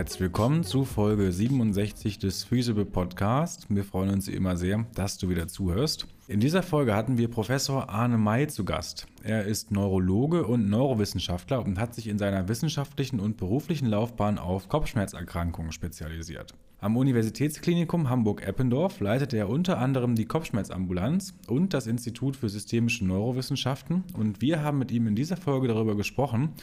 herzlich willkommen zu Folge 67 des Feasible Podcast. Wir freuen uns immer sehr, dass du wieder zuhörst. In dieser Folge hatten wir Professor Arne May zu Gast. Er ist Neurologe und Neurowissenschaftler und hat sich in seiner wissenschaftlichen und beruflichen Laufbahn auf Kopfschmerzerkrankungen spezialisiert. Am Universitätsklinikum Hamburg-Eppendorf leitet er unter anderem die Kopfschmerzambulanz und das Institut für systemische Neurowissenschaften und wir haben mit ihm in dieser Folge darüber gesprochen,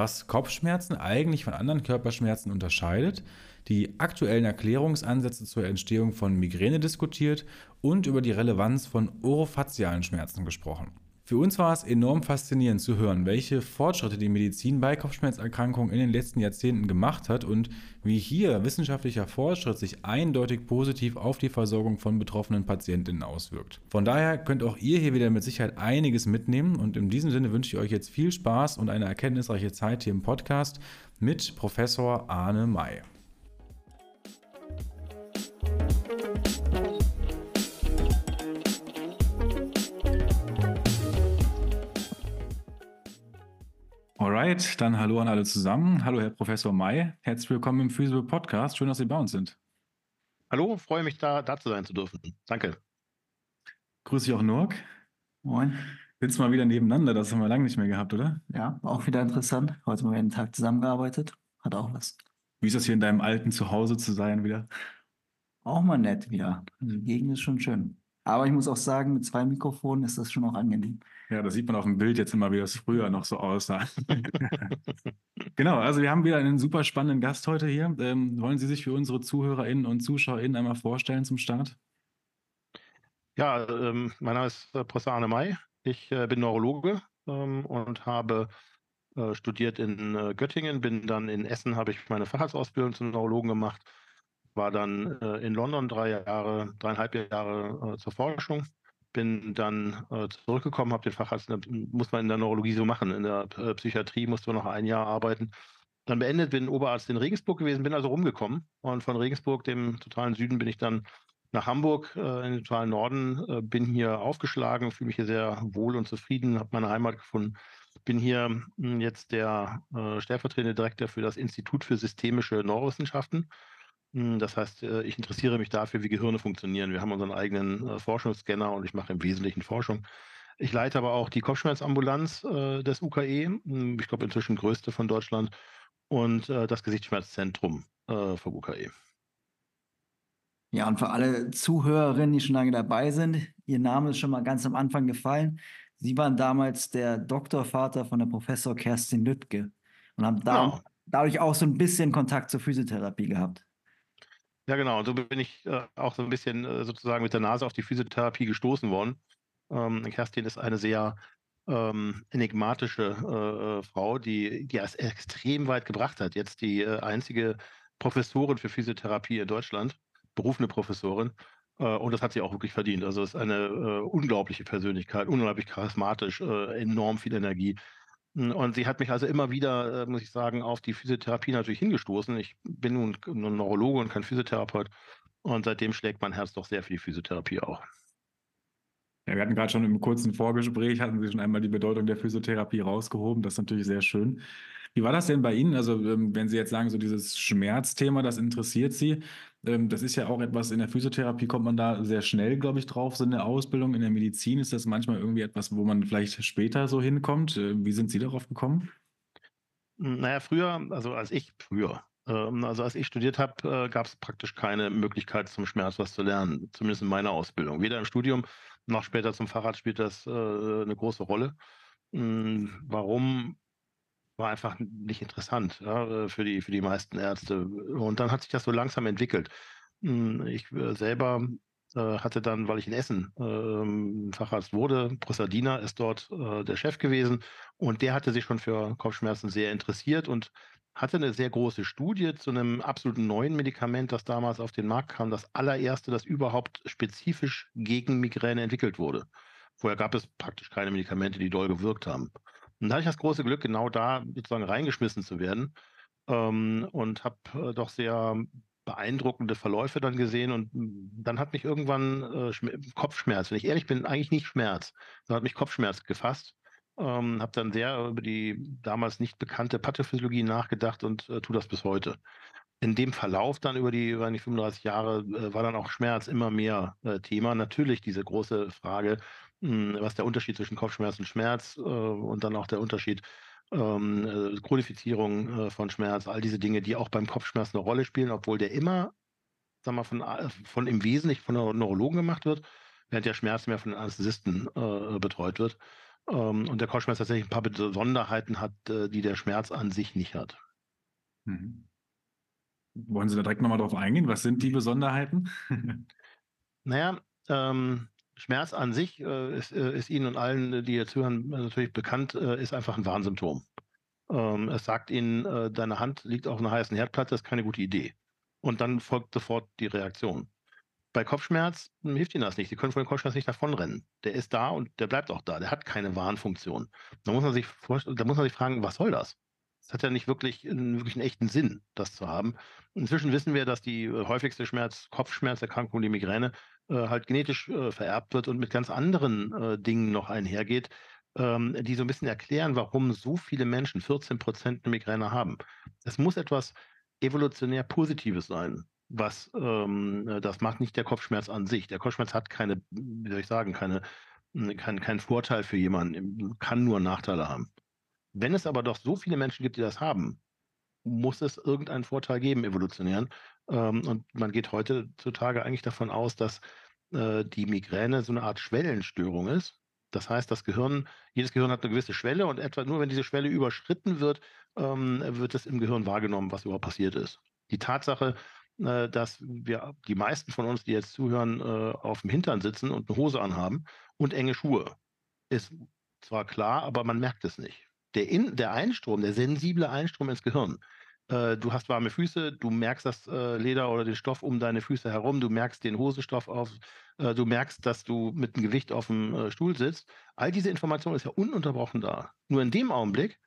was Kopfschmerzen eigentlich von anderen Körperschmerzen unterscheidet, die aktuellen Erklärungsansätze zur Entstehung von Migräne diskutiert und über die Relevanz von orofazialen Schmerzen gesprochen. Für uns war es enorm faszinierend zu hören, welche Fortschritte die Medizin bei Kopfschmerzerkrankungen in den letzten Jahrzehnten gemacht hat und wie hier wissenschaftlicher Fortschritt sich eindeutig positiv auf die Versorgung von betroffenen Patientinnen auswirkt. Von daher könnt auch ihr hier wieder mit Sicherheit einiges mitnehmen und in diesem Sinne wünsche ich euch jetzt viel Spaß und eine erkenntnisreiche Zeit hier im Podcast mit Professor Arne May. Alright, dann hallo an alle zusammen. Hallo, Herr Professor May. Herzlich willkommen im Physical Podcast. Schön, dass Sie bei uns sind. Hallo, freue mich, da, da zu sein zu dürfen. Danke. Grüße dich auch, Nurk. Moin. Sitzen mal wieder nebeneinander, das haben wir lange nicht mehr gehabt, oder? Ja, auch wieder interessant. Heute mal wieder einen Tag zusammengearbeitet. Hat auch was. Wie ist das hier in deinem alten Zuhause zu sein wieder? Auch mal nett wieder. Also die Gegend ist schon schön. Aber ich muss auch sagen, mit zwei Mikrofonen ist das schon auch angenehm. Ja, das sieht man auf dem Bild jetzt immer, wie das früher noch so aussah. genau, also wir haben wieder einen super spannenden Gast heute hier. Ähm, wollen Sie sich für unsere ZuhörerInnen und ZuschauerInnen einmal vorstellen zum Start? Ja, ähm, mein Name ist äh, Professor Arne May. Ich äh, bin Neurologe ähm, und habe äh, studiert in äh, Göttingen, bin dann in Essen, habe ich meine Facharztausbildung zum Neurologen gemacht, war dann äh, in London drei Jahre, dreieinhalb Jahre äh, zur Forschung bin dann äh, zurückgekommen, habe den Facharzt, muss man in der Neurologie so machen, in der äh, Psychiatrie musste man noch ein Jahr arbeiten. Dann beendet, bin Oberarzt in Regensburg gewesen, bin also rumgekommen und von Regensburg, dem totalen Süden, bin ich dann nach Hamburg äh, in den totalen Norden, äh, bin hier aufgeschlagen, fühle mich hier sehr wohl und zufrieden, habe meine Heimat gefunden. Bin hier hm, jetzt der äh, stellvertretende Direktor für das Institut für systemische Neurowissenschaften das heißt, äh, ich interessiere mich dafür, wie Gehirne funktionieren. Wir haben unseren eigenen äh, Forschungsscanner und ich mache im Wesentlichen Forschung. Ich leite aber auch die Kopfschmerzambulanz äh, des UKE, hm, ich glaube inzwischen größte von Deutschland, und das Gesichtsschmerzzentrum vom UKE. Ja, und für alle Zuhörerinnen, die schon lange dabei sind, Ihr Name ist schon mal ganz am Anfang gefallen. Sie waren damals der Doktorvater von der Professor Kerstin Lüttke und haben da, ja. dadurch auch so ein bisschen Kontakt zur Physiotherapie gehabt. Ja, genau. Und so bin ich äh, auch so ein bisschen äh, sozusagen mit der Nase auf die Physiotherapie gestoßen worden. Ähm, Kerstin ist eine sehr ähm, enigmatische äh, äh Frau, die, die es extrem weit gebracht hat. Jetzt die äh, einzige Professorin für Physiotherapie in Deutschland, berufene Professorin. Äh, und das hat sie auch wirklich verdient. Also es ist eine unglaubliche Persönlichkeit, unglaublich charismatisch, enorm viel Energie. Hm, und sie hat mich also immer wieder, äh, muss ich sagen, auf die Physiotherapie natürlich hingestoßen. Ich bin nun ein Neurologe und kein Physiotherapeut. Und seitdem schlägt mein Herz doch sehr für die Physiotherapie auch. Ja, wir hatten gerade schon im kurzen Vorgespräch, hatten Sie schon einmal die Bedeutung der Physiotherapie rausgehoben. Das ist natürlich sehr schön. Wie war das denn bei Ihnen? Also, ähm, wenn Sie jetzt sagen, so dieses Schmerzthema, das interessiert Sie, das ist ja auch etwas, in der Physiotherapie kommt man da sehr schnell, glaube ich, drauf. So in der Ausbildung, in der Medizin ist das manchmal irgendwie etwas, wo man vielleicht später so hinkommt. Äh, wie sind Sie darauf gekommen? Naja, früher, also als ich, früher, ähm, also als ich studiert habe, äh, gab es praktisch keine Möglichkeit zum Schmerz was zu lernen, zumindest in meiner Ausbildung. Weder im Studium noch später zum Fahrrad spielt das äh, eine große Rolle. Hm, warum? War einfach nicht interessant ja, äh, für, die, für die meisten Ärzte. Und dann hat sich das so langsam entwickelt. Hm, ich äh, selber äh, hatte dann, weil ich in Essen äh, Facharzt wurde, Prosadina ist dort äh, der Chef gewesen und der hatte sich schon für Kopfschmerzen sehr interessiert und hatte eine sehr große Studie zu einem absoluten neuen Medikament, das damals auf den Markt kam, das allererste, das überhaupt spezifisch gegen Migräne entwickelt wurde. Vorher gab es praktisch keine Medikamente, die doll gewirkt haben. Und da hatte ich das große Glück, genau da sozusagen reingeschmissen zu werden ähm, und habe äh, doch sehr beeindruckende Verläufe dann gesehen und hm, dann hat mich irgendwann äh, Kopfschmerz, wenn ich ehrlich bin, eigentlich nicht Schmerz, sondern hat mich Kopfschmerz gefasst. Ähm, habe dann sehr über die damals nicht bekannte Pathophysiologie nachgedacht und äh, tue das bis heute. in dem Verlauf dann über die, über die 35 Jahre äh, war dann auch Schmerz immer mehr äh, Thema. Natürlich diese große Frage, was der Unterschied zwischen Kopfschmerz und Schmerz äh, und dann auch der Unterschied ähm, äh, Chronifizierung äh, von Schmerz, all diese Dinge, die auch beim Kopfschmerz eine Rolle spielen, obwohl der immer, sag mal, von, äh, von im Wesentlichen von Neurologen gemacht wird, während der Schmerz mehr von Anästhesisten äh, betreut wird. Ähm, und der Kopfschmerz tatsächlich ein paar Besonderheiten hat, äh, die der Schmerz an sich nicht hat. Mhm. Wollen Sie da direkt nochmal drauf eingehen? Was sind die Besonderheiten? naja, ähm, Schmerz an sich äh, ist, äh, ist, Ihnen und allen, die jetzt hören, natürlich bekannt, äh, ist einfach ein Warnsymptom. Ähm, es sagt Ihnen, äh, deine Hand liegt auf einer heißen Herdplatte, das ist keine gute Idee. Und dann folgt sofort die Reaktion. Bei Kopfschmerz hilft Ihnen das nicht. Sie können von dem Kopfschmerz nicht davonrennen. Der ist da und der bleibt auch da. Der hat keine Warnfunktion. Da muss man sich, da muss man sich fragen, was soll das? Es hat ja nicht wirklich, wirklich einen echten Sinn, das zu haben. Inzwischen wissen wir, dass die äh, häufigste Schmerz, Kopfschmerzerkrankung, die Migräne, äh, halt genetisch äh, vererbt wird und mit ganz anderen äh, Dingen noch einhergeht, ähm, die so ein bisschen erklären, warum so viele Menschen 14 Prozent eine Migräne haben. Es muss etwas evolutionär Positives sein, was ähm, äh, das macht nicht der Kopfschmerz an sich. Der Kopfschmerz hat keine, wie soll ich sagen, keine, kein, kein Vorteil für jemanden, kann nur Nachteile haben. Wenn es aber doch so viele Menschen gibt, die das haben, muss es irgendeinen Vorteil geben, evolutionären. Ähm, und man geht heutzutage eigentlich davon aus, dass äh, die Migräne so eine Art Schwellenstörung ist. Das heißt, das Gehirn, jedes Gehirn hat eine gewisse Schwelle und etwa nur wenn diese Schwelle überschritten wird, ähm, wird es im Gehirn wahrgenommen, was überhaupt passiert ist. Die Tatsache, äh, dass wir, die meisten von uns, die jetzt zuhören, äh, auf dem Hintern sitzen und eine Hose anhaben und enge Schuhe, ist zwar klar, aber man merkt es nicht der, In, der Einstrom, der sensible Einstrom ins Gehirn. Äh, du hast warme Füße, du merkst das äh, Leder oder den Stoff um deine Füße herum, du merkst den Hosenstoff auf, äh, du merkst, dass du mit dem Gewicht auf dem äh, Stuhl sitzt. All diese Information ist ja ununterbrochen da. Nur in dem Augenblick,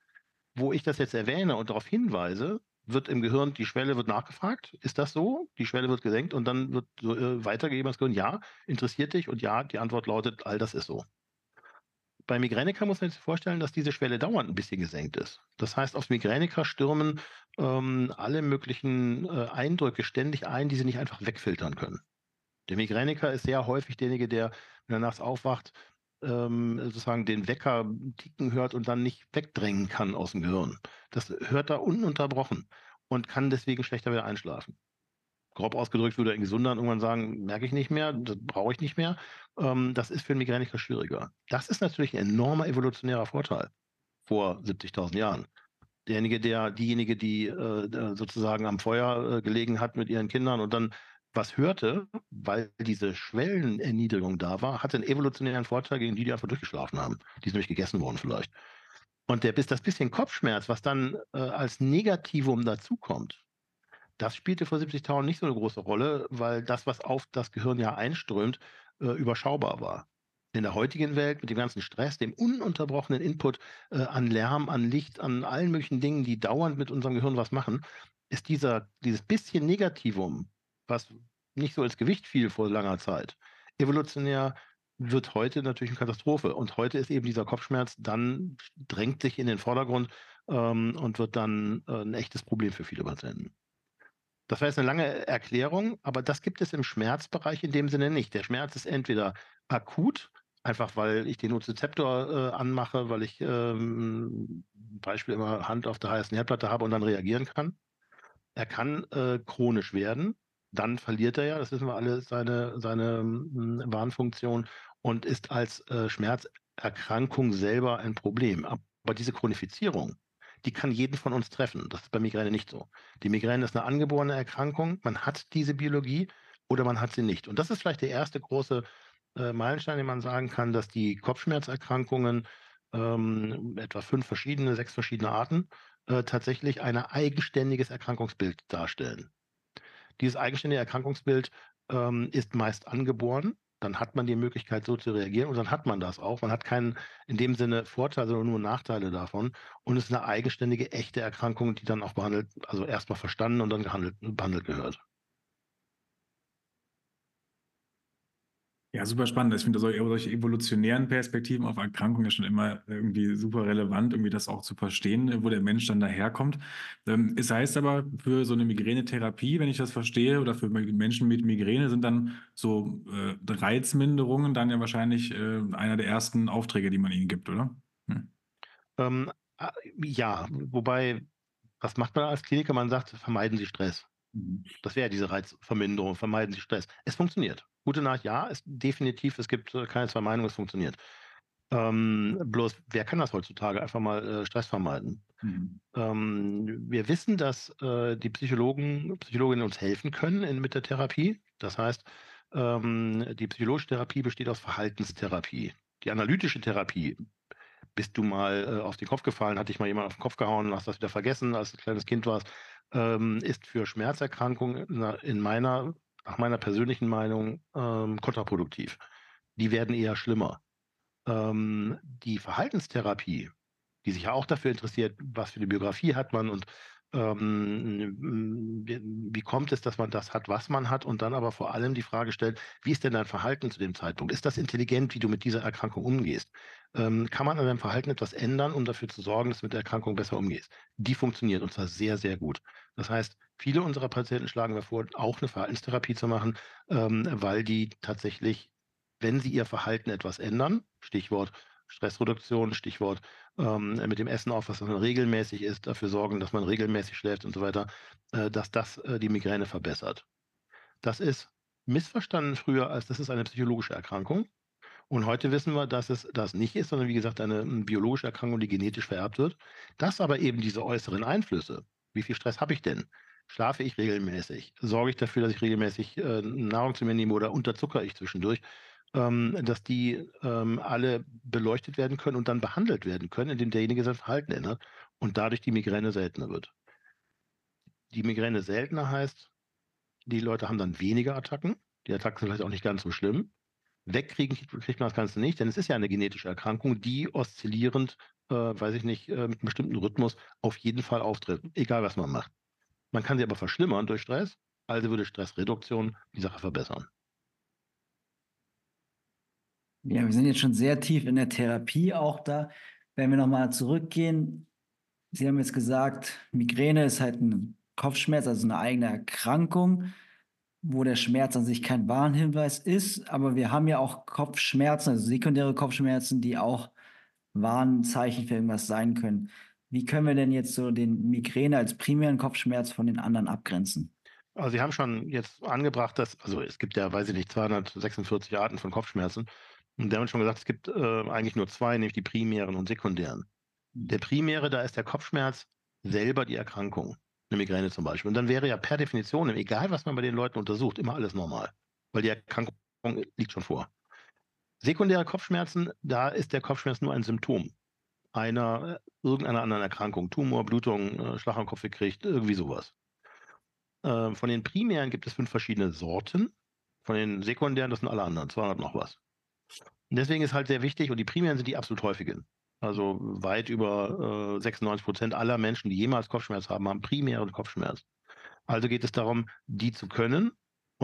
wo ich das jetzt erwähne und darauf hinweise, wird im Gehirn, die Schwelle wird nachgefragt, ist das so? Die Schwelle wird gesenkt und dann wird so, äh, weitergegeben das Gehirn, ja, interessiert dich und ja, die Antwort lautet, all das ist so bei Migränika muss man sich vorstellen, dass diese Schwelle dauernd ein bisschen gesenkt ist. Das heißt, auf Migränika stürmen ähm, alle möglichen äh, Eindrücke ständig ein, die sie nicht einfach wegfiltern können. Der Migräniker ist sehr häufig derjenige, der, wenn er nachts aufwacht, ähm, sozusagen den Wecker ticken hört und dann nicht wegdrängen kann aus dem Gehirn. Das hört er ununterbrochen und kann deswegen schlechter wieder einschlafen grob ausgedrückt würde ein Gesunder irgendwann sagen, merke ich nicht mehr, das brauche ich nicht mehr. Ähm, das ist für einen Migräniker schwieriger. Das ist natürlich ein enormer evolutionärer Vorteil vor 70.000 Jahren. Derjenige, der, diejenige, die äh, sozusagen am Feuer äh, gelegen hat mit ihren Kindern und dann was hörte, weil diese Schwellenerniedrigung da war, hatte einen evolutionären Vorteil gegen die, die einfach durchgeschlafen haben. Die sind nämlich gegessen worden vielleicht. Und der das bisschen Kopfschmerz, was dann äh, als Negativum dazukommt, das spielte vor 70.000 nicht so eine große Rolle, weil das, was auf das Gehirn ja einströmt, äh, überschaubar war. In der heutigen Welt mit dem ganzen Stress, dem ununterbrochenen Input äh, an Lärm, an Licht, an allen möglichen Dingen, die dauernd mit unserem Gehirn was machen, ist dieser, dieses bisschen Negativum, was nicht so ins Gewicht fiel vor langer Zeit, evolutionär wird heute natürlich eine Katastrophe. Und heute ist eben dieser Kopfschmerz dann, drängt sich in den Vordergrund ähm, und wird dann äh, ein echtes Problem für viele Patienten. Das war jetzt eine lange Erklärung, aber das gibt es im Schmerzbereich in dem Sinne nicht. Der Schmerz ist entweder akut, einfach weil ich den Nozizeptor äh, anmache, weil ich ähm, Beispiel immer Hand auf der heißen Herdplatte habe und dann reagieren kann. Er kann äh, chronisch werden, dann verliert er ja, das wissen wir alle, seine, seine äh, Warnfunktion und ist als äh, Schmerzerkrankung selber ein Problem. Aber diese Chronifizierung, die kann jeden von uns treffen. Das ist bei Migräne nicht so. Die Migräne ist eine angeborene Erkrankung. Man hat diese Biologie oder man hat sie nicht. Und das ist vielleicht der erste große äh, Meilenstein, den man sagen kann, dass die Kopfschmerzerkrankungen ähm, etwa fünf verschiedene, sechs verschiedene Arten äh, tatsächlich ein eigenständiges Erkrankungsbild darstellen. Dieses eigenständige Erkrankungsbild ähm, ist meist angeboren dann hat man die Möglichkeit, so zu reagieren und dann hat man das auch. Man hat keinen in dem Sinne Vorteil, sondern nur Nachteile davon. Und es ist eine eigenständige, echte Erkrankung, die dann auch behandelt, also erstmal verstanden und dann gehandelt, behandelt gehört. Ja, super spannend. Ich finde solche, solche evolutionären Perspektiven auf Erkrankungen ja schon immer irgendwie super relevant, irgendwie das auch zu verstehen, wo der Mensch dann daherkommt. Ähm, es heißt aber, für so eine Migränetherapie, wenn ich das verstehe, oder für Menschen mit Migräne sind dann so äh, Reizminderungen dann ja wahrscheinlich äh, einer der ersten Aufträge, die man ihnen gibt, oder? Hm. Ähm, ah, ja, wobei, was macht man als Kliniker? Man sagt, vermeiden Sie Stress. Mhm. Das wäre diese Reizverminderung, vermeiden Sie Stress. Es funktioniert. Gute Nachricht, ja, es, definitiv, es gibt äh, keine zwei Meinungen, es funktioniert. Ähm, bloß, wer kann das heutzutage? Einfach mal äh, Stress vermeiden. Mhm. Ähm, wir wissen, dass äh, die Psychologen, Psychologinnen uns helfen können in, mit der Therapie. Das heißt, ähm, die psychologische Therapie besteht aus Verhaltenstherapie. Die analytische Therapie, bist du mal äh, auf den Kopf gefallen, hat dich mal jemand auf den Kopf gehauen, hast das wieder vergessen, als du ein kleines Kind warst, ähm, ist für Schmerzerkrankungen in meiner, nach meiner persönlichen Meinung ähm, kontraproduktiv. Die werden eher schlimmer. Ähm, die Verhaltenstherapie, die sich ja auch dafür interessiert, was für eine Biografie hat man und ähm, wie kommt es, dass man das hat, was man hat und dann aber vor allem die Frage stellt, wie ist denn dein Verhalten zu dem Zeitpunkt? Ist das intelligent, wie du mit dieser Erkrankung umgehst? Ähm, kann man an deinem Verhalten etwas ändern, um dafür zu sorgen, dass du mit der Erkrankung besser umgehst? Die funktioniert und zwar sehr, sehr gut. Das heißt, viele unserer Patienten schlagen wir vor, auch eine Verhaltenstherapie zu machen, ähm, weil die tatsächlich, wenn sie ihr Verhalten etwas ändern, Stichwort Stressreduktion, Stichwort ähm, mit dem Essen auf, was dann regelmäßig ist, dafür sorgen, dass man regelmäßig schläft und so weiter, äh, dass das äh, die Migräne verbessert. Das ist missverstanden früher, als das ist eine psychologische Erkrankung. Und heute wissen wir, dass es das nicht ist, sondern wie gesagt eine biologische Erkrankung, die genetisch vererbt wird. Dass aber eben diese äußeren Einflüsse, wie viel Stress habe ich denn? Schlafe ich regelmäßig? Sorge ich dafür, dass ich regelmäßig äh, Nahrung zu mir nehme oder unterzucker ich zwischendurch? ähm, dass die ähm, alle beleuchtet werden können und dann behandelt werden können, indem derjenige sein Verhalten ändert und dadurch die Migräne seltener wird. Die Migräne seltener heißt, die Leute haben dann weniger Attacken. Die Attacken sind vielleicht auch nicht ganz so schlimm. Wegkriegen kriegt man das Ganze nicht, denn es ist ja eine genetische Erkrankung, die oszillierend, äh, weiß ich nicht, äh, mit einem bestimmten Rhythmus auf jeden Fall auftritt, egal was man macht. Man kann sie aber verschlimmern durch Stress, also würde Stressreduktion die Sache verbessern. Ja, wir sind jetzt schon sehr tief in der Therapie auch da. Wenn wir nochmal zurückgehen, Sie haben jetzt gesagt, Migräne ist halt ein Kopfschmerz, also eine eigene Erkrankung, wo der Schmerz an sich kein Warnhinweis ist. Aber wir haben ja auch Kopfschmerzen, also sekundäre Kopfschmerzen, die auch Warnzeichen für irgendwas sein können. Wie können wir denn jetzt so den Migräne als primären Kopfschmerz von den anderen abgrenzen? Also Sie haben schon jetzt angebracht, dass, also es gibt ja, weiß ich nicht, 246 Arten von Kopfschmerzen. Und wir haben schon gesagt, es gibt äh, eigentlich nur zwei, nämlich die primären und sekundären. Der primäre, da ist der Kopfschmerz selber die Erkrankung, eine Migräne zum Beispiel. Und dann wäre ja per Definition, egal was man bei den Leuten untersucht, immer alles normal, weil die Erkrankung liegt schon vor. Sekundäre Kopfschmerzen, da ist der Kopfschmerz nur ein Symptom einer irgendeiner anderen Erkrankung, Tumor, Blutung, äh, Schlag am Kopf gekriegt, irgendwie sowas. Äh, von den primären gibt es fünf verschiedene Sorten. Von den sekundären, das sind alle anderen, 200 noch was. Und deswegen ist halt sehr wichtig, und die primären sind die absolut häufigen. Also weit über äh, 96 Prozent aller Menschen, die jemals Kopfschmerz haben, haben primären Kopfschmerz. Also geht es darum, die zu können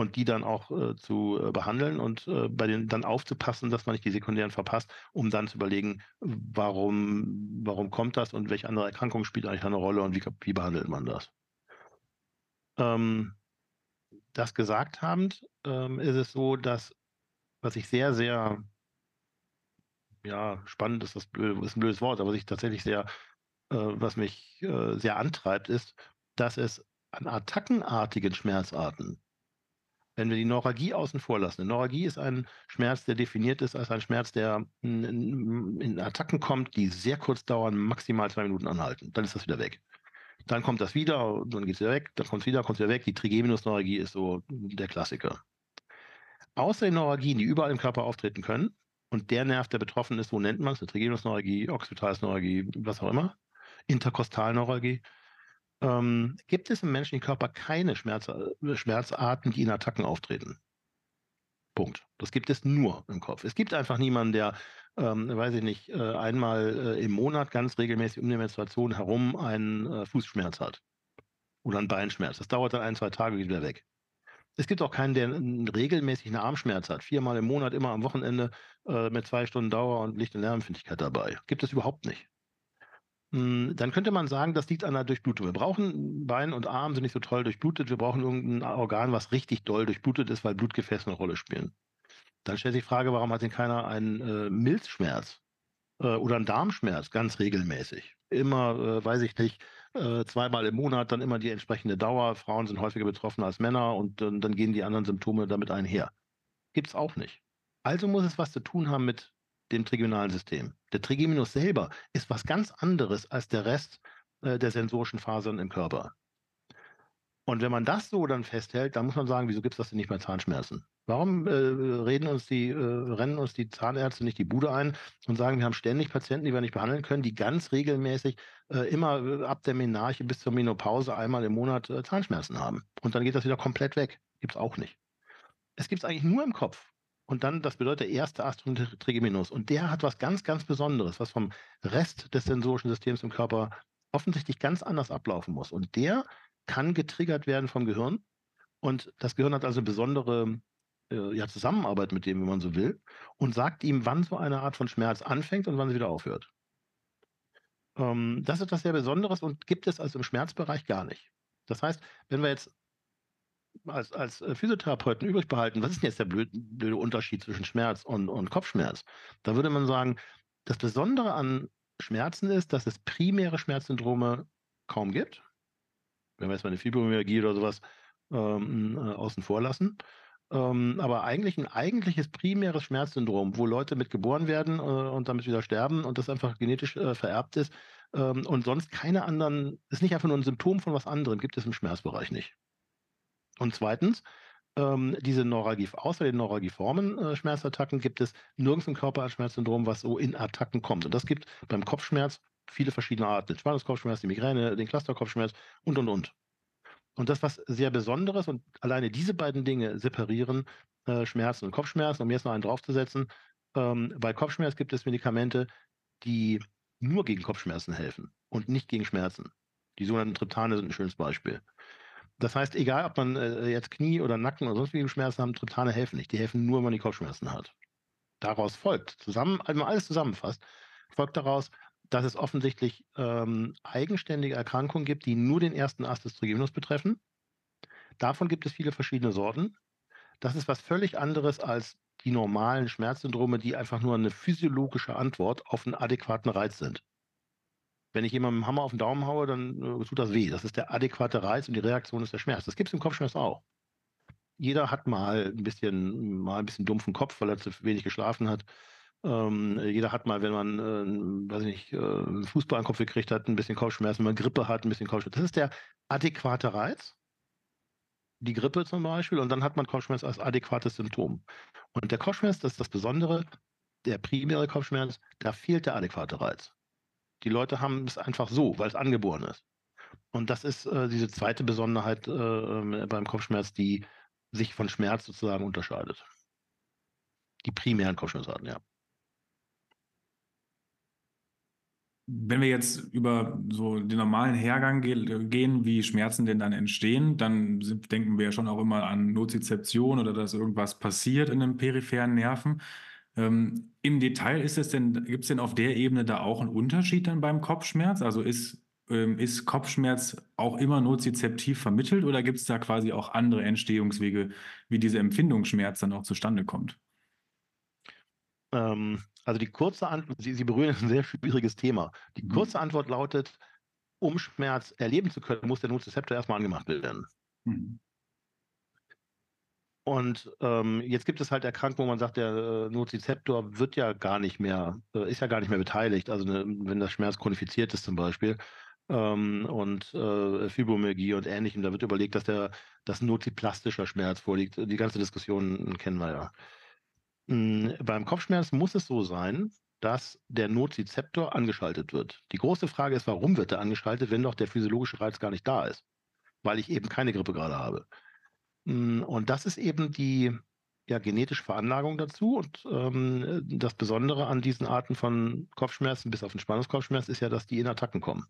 und die dann auch äh, zu äh, behandeln und äh, bei denen dann aufzupassen, dass man nicht die sekundären verpasst, um dann zu überlegen, warum, warum kommt das und welche andere Erkrankung spielt eigentlich eine Rolle und wie, wie behandelt man das. Ähm, das gesagt habend, ähm, ist es so, dass was ich sehr, sehr ja, spannend ist das ist ein blödes Wort, aber was ich tatsächlich sehr, äh, was mich äh, sehr antreibt, ist, dass es an attackenartigen Schmerzarten, wenn wir die Neuralgie außen vor lassen, Neuralgie ist ein Schmerz, der definiert ist als ein Schmerz, der in, Attacken kommt, die sehr kurz dauern, maximal zwei Minuten anhalten. Dann ist das wieder weg. Dann kommt das wieder, dann geht es wieder weg, dann kommt es wieder, kommt es wieder weg. Die Trigeminusneuralgie ist so der Klassiker. Außer den Neuralgien, die überall im Körper auftreten können, und der Nerv, der betroffen ist, wo nennt man es? Eine Trigeminusneuralgie, Occipitalis-Neuralgie, was auch immer, Interkostalneuralgie. Ähm, gibt es im menschlichen Körper keine Schmerz, äh, Schmerzarten, die in Attacken auftreten? Punkt. Das gibt es nur im Kopf. Es gibt einfach niemanden, der, ähm, weiß ich nicht, äh, einmal äh, im Monat ganz regelmäßig um die Menstruation herum einen äh, Fußschmerz hat oder einen Beinschmerz. Das dauert dann ein, zwei Tage, wieder weg. Es gibt auch keinen, der regelmäßig einen Armschmerz hat. Viermal im Monat, immer am Wochenende äh, mit zwei Stunden Dauer und Licht- und Lärmempfindlichkeit dabei. Gibt es überhaupt nicht. Hm, dann könnte man sagen, das liegt an der Durchblutung. Wir brauchen Bein und Arm sind nicht so toll durchblutet. Wir brauchen irgendein Organ, was richtig doll durchblutet ist, weil Blutgefäße eine Rolle spielen. Dann stellt sich die Frage, warum hat denn keiner einen äh, Milzschmerz äh, oder einen Darmschmerz ganz regelmäßig? Immer, äh, weiß ich nicht, äh, zweimal im Monat, dann immer die entsprechende Dauer. Frauen sind häufiger betroffen als Männer und dann gehen die anderen Symptome damit einher. Gibt es auch nicht. Also muss es was zu tun haben mit dem trigeminalen System. Der Trigeminus selber ist was ganz anderes als der Rest äh, der sensorischen Fasern im Körper. Und wenn man das so dann festhält, dann muss man sagen, wieso gibt es das denn nicht bei Zahnschmerzen? Warum äh, reden uns die, äh, rennen uns die Zahnärzte nicht die Bude ein und sagen, wir haben ständig Patienten, die wir nicht behandeln können, die ganz regelmäßig äh, immer äh, ab der Menarche bis zur Menopause einmal im Monat äh, Zahnschmerzen haben. Und dann geht das wieder komplett weg. Gibt es auch nicht. Es gibt es eigentlich nur im Kopf. Und dann, das bedeutet der erste Astrum trigeminus. Und der hat was ganz, ganz Besonderes, was vom Rest des sensorischen Systems im Körper offensichtlich ganz anders ablaufen muss. Und der kann getriggert werden vom Gehirn. Und das Gehirn hat also besondere äh, ja, Zusammenarbeit mit dem, wenn man so will, und sagt ihm, wann so eine Art von Schmerz anfängt und wann sie wieder aufhört. Ähm, das ist etwas sehr Besonderes und gibt es also im Schmerzbereich gar nicht. Das heißt, wenn wir jetzt als, als äh, Physiotherapeuten übrig behalten, was ist denn jetzt der blöde, blöde Unterschied zwischen Schmerz und, und Kopfschmerz? Da würde man sagen, das Besondere an Schmerzen ist, dass es primäre Schmerzsyndrome kaum gibt. Wenn wir jetzt mal eine Fibromyalgie oder sowas ähm, äh, außen vor lassen. Ähm, aber eigentlich ein eigentliches primäres Schmerzsyndrom, wo Leute mit geboren werden äh, und damit wieder sterben und das einfach genetisch äh, vererbt ist ähm, und sonst keine anderen, ist nicht einfach nur ein Symptom von was anderem, gibt es im Schmerzbereich nicht. Und zweitens, ähm, diese Neuralgie, außer den neuralgiformen äh, Schmerzattacken gibt es nirgends ein Schmerzsyndrom, was so in Attacken kommt. Und das gibt beim Kopfschmerz viele verschiedene Arten. Den Spannungskopfschmerz, die Migräne, den Clusterkopfschmerz und, und, und. Und das was sehr Besonderes und alleine diese beiden Dinge separieren äh, Schmerzen und Kopfschmerzen, um jetzt noch einen draufzusetzen. Ähm, bei Kopfschmerz gibt es Medikamente, die nur gegen Kopfschmerzen helfen und nicht gegen Schmerzen. Die sogenannten Triptane sind ein schönes Beispiel. Das heißt, egal ob man äh, jetzt Knie oder Nacken oder sonst wie Schmerzen haben, Triptane helfen nicht. Die helfen nur, wenn man die Kopfschmerzen hat. Daraus folgt, zusammen, wenn man alles zusammenfasst, folgt daraus, dass es offensichtlich ähm, eigenständige Erkrankungen gibt, die nur den ersten Ast des Trigeminus betreffen. Davon gibt es viele verschiedene Sorten. Das ist was völlig anderes als die normalen Schmerzsyndrome, die einfach nur eine physiologische Antwort auf einen adäquaten Reiz sind. Wenn ich jemandem einen Hammer auf den Daumen haue, dann äh, tut das weh. Das ist der adäquate Reiz und die Reaktion ist der Schmerz. Das gibt es im Kopfschmerz auch. Jeder hat mal ein bisschen, mal ein bisschen dumpfen Kopf, weil er zu wenig geschlafen hat. Ähm, jeder hat mal, wenn man, äh, weiß ich nicht, äh, Fußball an den Kopf gekriegt hat, ein bisschen Kopfschmerzen, wenn man Grippe hat, ein bisschen Kopfschmerzen. Das ist der adäquate Reiz. Die Grippe zum Beispiel, und dann hat man Kopfschmerz als adäquates Symptom. Und der Kopfschmerz, das ist das Besondere, der primäre Kopfschmerz, da fehlt der adäquate Reiz. Die Leute haben es einfach so, weil es angeboren ist. Und das ist äh, diese zweite Besonderheit äh, ähm, beim Kopfschmerz, die sich von Schmerz sozusagen unterscheidet. Die primären Kopfschmerzarten, ja. Wenn wir jetzt über so den normalen Hergang ge gehen, wie Schmerzen denn dann entstehen, dann sind, denken wir ja schon auch immer an Nozizeption oder dass irgendwas passiert in den peripheren Nerven. Ähm, Im Detail ist es denn, gibt es denn auf der Ebene da auch einen Unterschied dann beim Kopfschmerz? Also ist, ähm, ist Kopfschmerz auch immer nozizeptiv vermittelt oder gibt es da quasi auch andere Entstehungswege, wie diese Empfindungsschmerz dann auch zustande kommt? Ähm, also die kurze Antwort, Sie, Sie berühren ein sehr schwieriges Thema. Die mhm. kurze Antwort lautet, um Schmerz erleben zu können, muss der Nozizeptor erstmal angemacht werden. Mhm. Und ähm, jetzt gibt es halt Erkrankungen, wo man sagt, der äh, Nozizeptor wird ja gar nicht mehr, äh, ist ja gar nicht mehr beteiligt. Also ne, wenn das Schmerz chronifiziert ist zum Beispiel ähm, und äh, Fibromyalgie und ähnlichem, da wird überlegt, dass der dass noziplastischer Schmerz vorliegt. Die ganze Diskussion kennen wir ja. Hm, beim Kopfschmerz muss es so sein, dass der Nozizeptor angeschaltet wird. Die große Frage ist, warum wird er angeschaltet, wenn doch der physiologische Reiz gar nicht da ist? Weil ich eben keine Grippe gerade habe. Hm, und das ist eben die ja, genetische Veranlagung dazu. Und ähm, das Besondere an diesen Arten von Kopfschmerzen, bis auf den Spannungskopfschmerz, ist ja, dass die in Attacken kommen.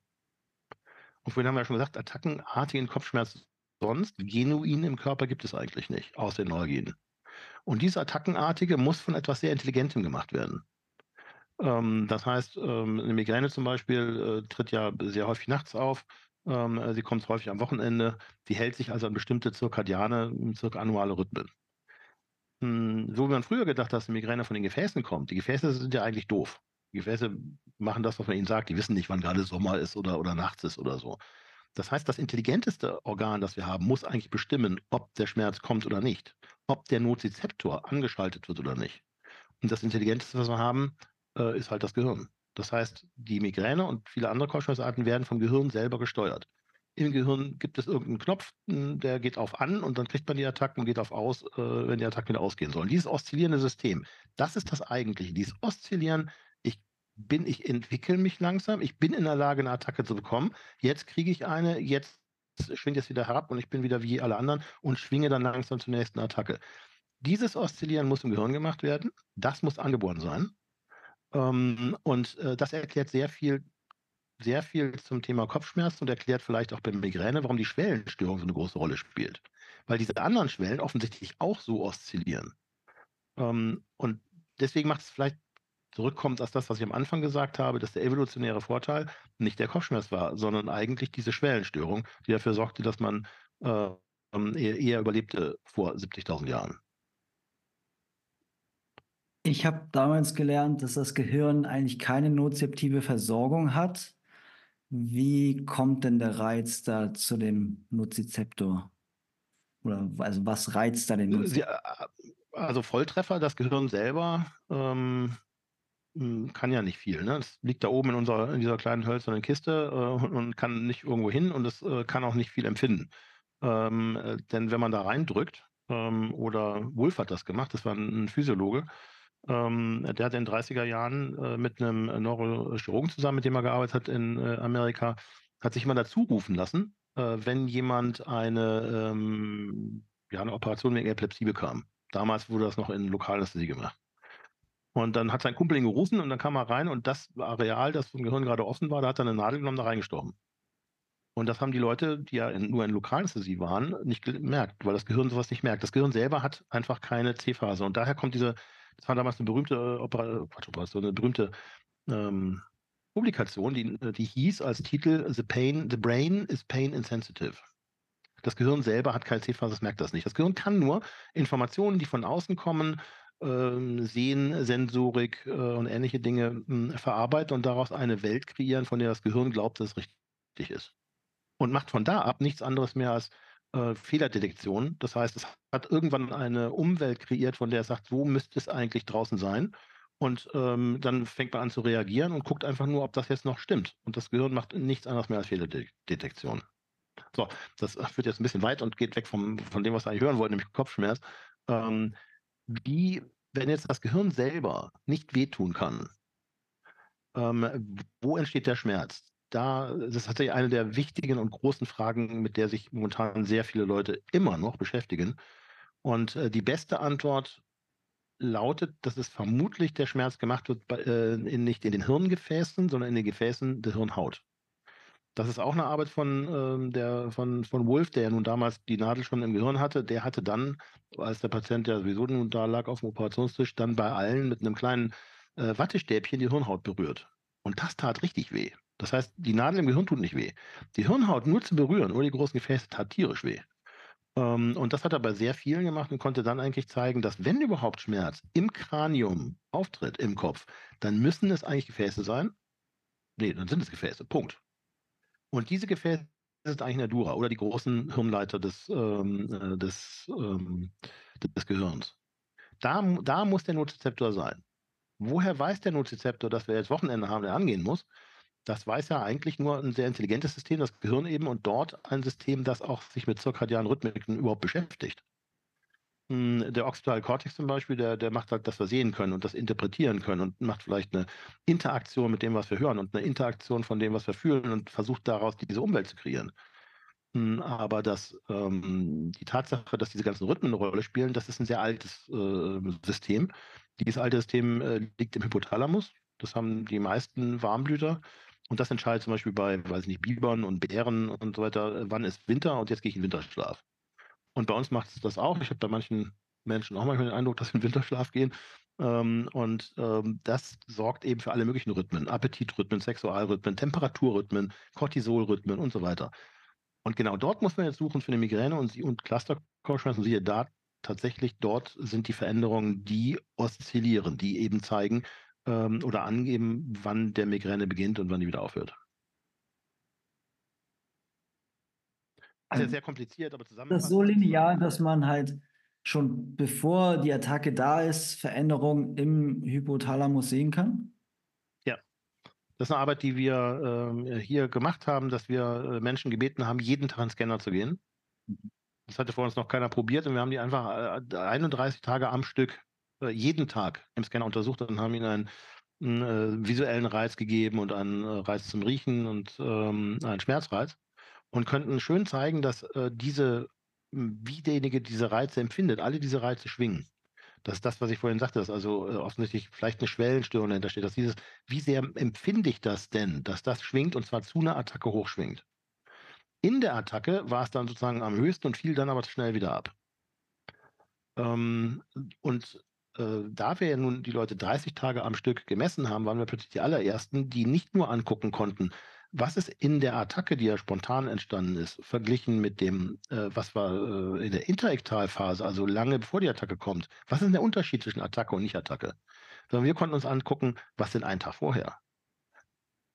Und vorhin haben wir ja schon gesagt, attackenartigen Kopfschmerz sonst genuin im Körper gibt es eigentlich nicht, außer den Neugenen. Und diese Attackenartige muss von etwas sehr Intelligentem gemacht werden. Ähm, das heißt, ähm, eine Migräne zum Beispiel äh, tritt ja sehr häufig nachts auf. Ähm, äh, sie kommt häufig am Wochenende. Die hält sich also an bestimmte zirkadiane, zirkannuale Rhythmen. Hm, so wie man früher gedacht hat, dass eine Migräne von den Gefäßen kommt. Die Gefäße sind ja eigentlich doof. Die Gefäße machen das, was man ihnen sagt. Die wissen nicht, wann gerade Sommer ist oder, oder nachts ist oder so. Das heißt, das intelligenteste Organ, das wir haben, muss eigentlich bestimmen, ob der Schmerz kommt oder nicht, ob der Nozizeptor angeschaltet wird oder nicht. Und das Intelligenteste, was wir haben, äh, ist halt das Gehirn. Das heißt, die Migräne und viele andere Kopfschmerzarten werden vom Gehirn selber gesteuert. Im Gehirn gibt es irgendeinen Knopf, hm, der geht auf an und dann kriegt man die Attacken und geht auf aus, äh, wenn die Attacken wieder ausgehen sollen. Dieses oszillierende System, das ist das eigentliche. Dieses Oszillieren bin ich entwickle mich langsam, ich bin in der Lage, eine Attacke zu bekommen. Jetzt kriege ich eine, jetzt schwingt es wieder herab und ich bin wieder wie alle anderen und schwinge dann langsam zur nächsten Attacke. Dieses Oszillieren muss im Gehirn gemacht werden. Das muss angeboren sein. Ähm, und äh, das erklärt sehr viel, sehr viel zum Thema Kopfschmerzen und erklärt vielleicht auch bei Migräne, warum die Schwellenstörung so eine große Rolle spielt. Weil diese anderen Schwellen offensichtlich auch so oszillieren. Ähm, und deswegen macht es vielleicht zurückkommt als das, was ich am Anfang gesagt habe, dass der evolutionäre Vorteil nicht der Kopfschmerz war, sondern eigentlich diese Schwellenstörung, die dafür sorgte, dass man äh, eher, eher überlebte vor 70.000 Jahren. Ich habe damals gelernt, dass das Gehirn eigentlich keine nozeptive Versorgung hat. Wie kommt denn der Reiz da zu dem Nozizeptor? Oder also was reizt da den Nozizeptor? Äh, also Volltreffer, das Gehirn selber ähm, hm, kann ja nicht viel. Ne? Es liegt da oben in, unserer, in dieser kleinen hölzernen Kiste äh, und kann nicht irgendwo hin und es äh, kann auch nicht viel empfinden. Ähm, äh, denn wenn man da reindrückt, ähm, oder Wolf hat das gemacht, das war ein, ein Physiologe, ähm, der hat in den 30er Jahren äh, mit einem Neurochirurgen zusammen, mit dem er gearbeitet hat in äh, Amerika, hat sich immer dazu rufen lassen, äh, wenn jemand eine, ähm, ja, eine Operation wegen Epilepsie bekam. Damals wurde das noch in Lokalanästhesie gemacht. Und dann hat sein Kumpel ihn gerufen und dann kam er rein und das Areal, das vom Gehirn gerade offen war, da hat er eine Nadel genommen, da reingestorben. Und das haben die Leute, die ja in, nur in Lokalanästhesie waren, nicht gemerkt, weil das Gehirn sowas nicht merkt. Das Gehirn selber hat einfach keine C-Phase. Und daher kommt diese, das war damals eine berühmte, äh, Opera, Quatsch, so eine berühmte ähm, Publikation, die, die hieß als Titel The Pain, The Brain is Pain Insensitive. Das Gehirn selber hat C-Phase, das merkt das nicht. Das Gehirn kann nur Informationen, die von außen kommen, ähm, Sehen, Sensorik äh, und ähnliche Dinge hm, verarbeiten und daraus eine Welt kreieren, von der das Gehirn glaubt, dass es richtig ist. Und macht von da ab nichts anderes mehr als äh, Fehlerdetektion. Das heißt, es hat irgendwann eine Umwelt kreiert, von der es sagt, so müsste es eigentlich draußen sein. Und ähm, dann fängt man an zu reagieren und guckt einfach nur, ob das jetzt noch stimmt. Und das Gehirn macht nichts anderes mehr als Fehlerdetektion. So, das führt jetzt ein bisschen weit und geht weg vom, von dem, was wir eigentlich hören wollten, nämlich Kopfschmerz. Ähm, wie, wenn jetzt das Gehirn selber nicht wehtun kann, ähm, wo entsteht der Schmerz? Da, das ist tatsächlich eine der wichtigen und großen Fragen, mit der sich momentan sehr viele Leute immer noch beschäftigen. Und äh, die beste Antwort lautet, dass es vermutlich der Schmerz gemacht wird, bei, äh, in, nicht in den Hirngefäßen, sondern in den Gefäßen der Hirnhaut. Das ist auch eine Arbeit von, ähm, der, von, von Wolf, der ja nun damals die Nadel schon im Gehirn hatte. Der hatte dann, als der Patient ja sowieso nun da lag auf dem Operationstisch, dann bei allen mit einem kleinen äh, Wattestäbchen die Hirnhaut berührt. Und das tat richtig weh. Das heißt, die Nadel im Gehirn tut nicht weh. Die Hirnhaut nur zu berühren, nur die großen Gefäße, tat tierisch weh. Ähm, und das hat er bei sehr vielen gemacht und konnte dann eigentlich zeigen, dass wenn überhaupt Schmerz im Kranium auftritt, im Kopf, dann müssen es eigentlich Gefäße sein. Nee, dann sind es Gefäße. Punkt. Und diese Gefäße sind eigentlich Dura oder die großen Hirnleiter des, ähm, äh, des, ähm, des Gehirns. Da, da muss der Nozizeptor sein. Woher weiß der Nozizeptor, dass wir jetzt Wochenende haben, der angehen muss? Das weiß ja eigentlich nur ein sehr intelligentes System, das Gehirn eben, und dort ein System, das auch sich mit zirkadianen Rhythmiken überhaupt beschäftigt. Hm, der Occipital Cortex zum Beispiel, der, der macht halt, dass wir sehen können und das interpretieren können und macht vielleicht eine Interaktion mit dem, was wir hören und eine Interaktion von dem, was wir fühlen und versucht daraus diese Umwelt zu kreieren. Hm, aber das, ähm, die Tatsache, dass diese ganzen Rhythmen eine Rolle spielen, das ist ein sehr altes äh, System. Dieses alte System äh, liegt im Hypothalamus. Das haben die meisten Warmblüter. Und das entscheidet zum Beispiel bei, weiß nicht, Bibern und Bären und so weiter, wann ist Winter und jetzt gehe ich in Winterschlaf. Und bei uns macht es das auch. Ich habe bei manchen Menschen auch manchmal den Eindruck, dass sie in Winterschlaf gehen. Ähm, und ähm, das sorgt eben für alle möglichen Rhythmen, Appetitrhythmen, Sexualrhythmen, Temperaturrhythmen, Cortisolrhythmen und so weiter. Und genau dort muss man jetzt suchen für eine Migräne und, und Cluster-Kopfschmerzen. Siehe da, tatsächlich dort sind die Veränderungen, die oszillieren, die eben zeigen, ähm, oder angeben, wann der Migräne beginnt und wann die wieder aufhört. Ja sehr kompliziert, aber zusammen. Das ist so linear, dass man halt schon bevor die Attacke da ist, Veränderungen im Hypothalamus sehen kann? Ja. Das ist eine Arbeit, die wir äh, hier gemacht haben, dass wir äh, Menschen gebeten haben, jeden Tag einen Scanner zu gehen. Mhm. Das hatte vor uns noch keiner probiert und wir haben die einfach äh, 31 Tage am Stück äh, jeden Tag im Scanner untersucht und haben ihnen einen, einen äh, visuellen Reiz gegeben und einen äh, Reiz zum Riechen und ähm, einen Schmerzreiz und könnten schön zeigen, dass äh, diese, wie derjenige diese Reize empfindet, alle diese Reize schwingen. Das ist das, was ich vorhin sagte, dass also äh, offensichtlich vielleicht eine Schwellenstörung dahinter steht, dass dieses, wie sehr empfinde ich das denn, dass das schwingt und zwar zu einer Attacke hochschwingt. In der Attacke war es dann sozusagen am höchsten und fiel dann aber schnell wieder ab. Ähm, und äh, da wir ja nun die Leute 30 Tage am Stück gemessen haben, waren wir plötzlich die allerersten, die nicht nur angucken konnten, was ist in der Attacke, die ja spontan entstanden ist, verglichen mit dem, äh, was war äh, in der Interektalphase, also lange bevor die Attacke kommt? Was ist der Unterschied zwischen Attacke und Nicht-Attacke? Sondern wir konnten uns angucken, was denn einen Tag vorher?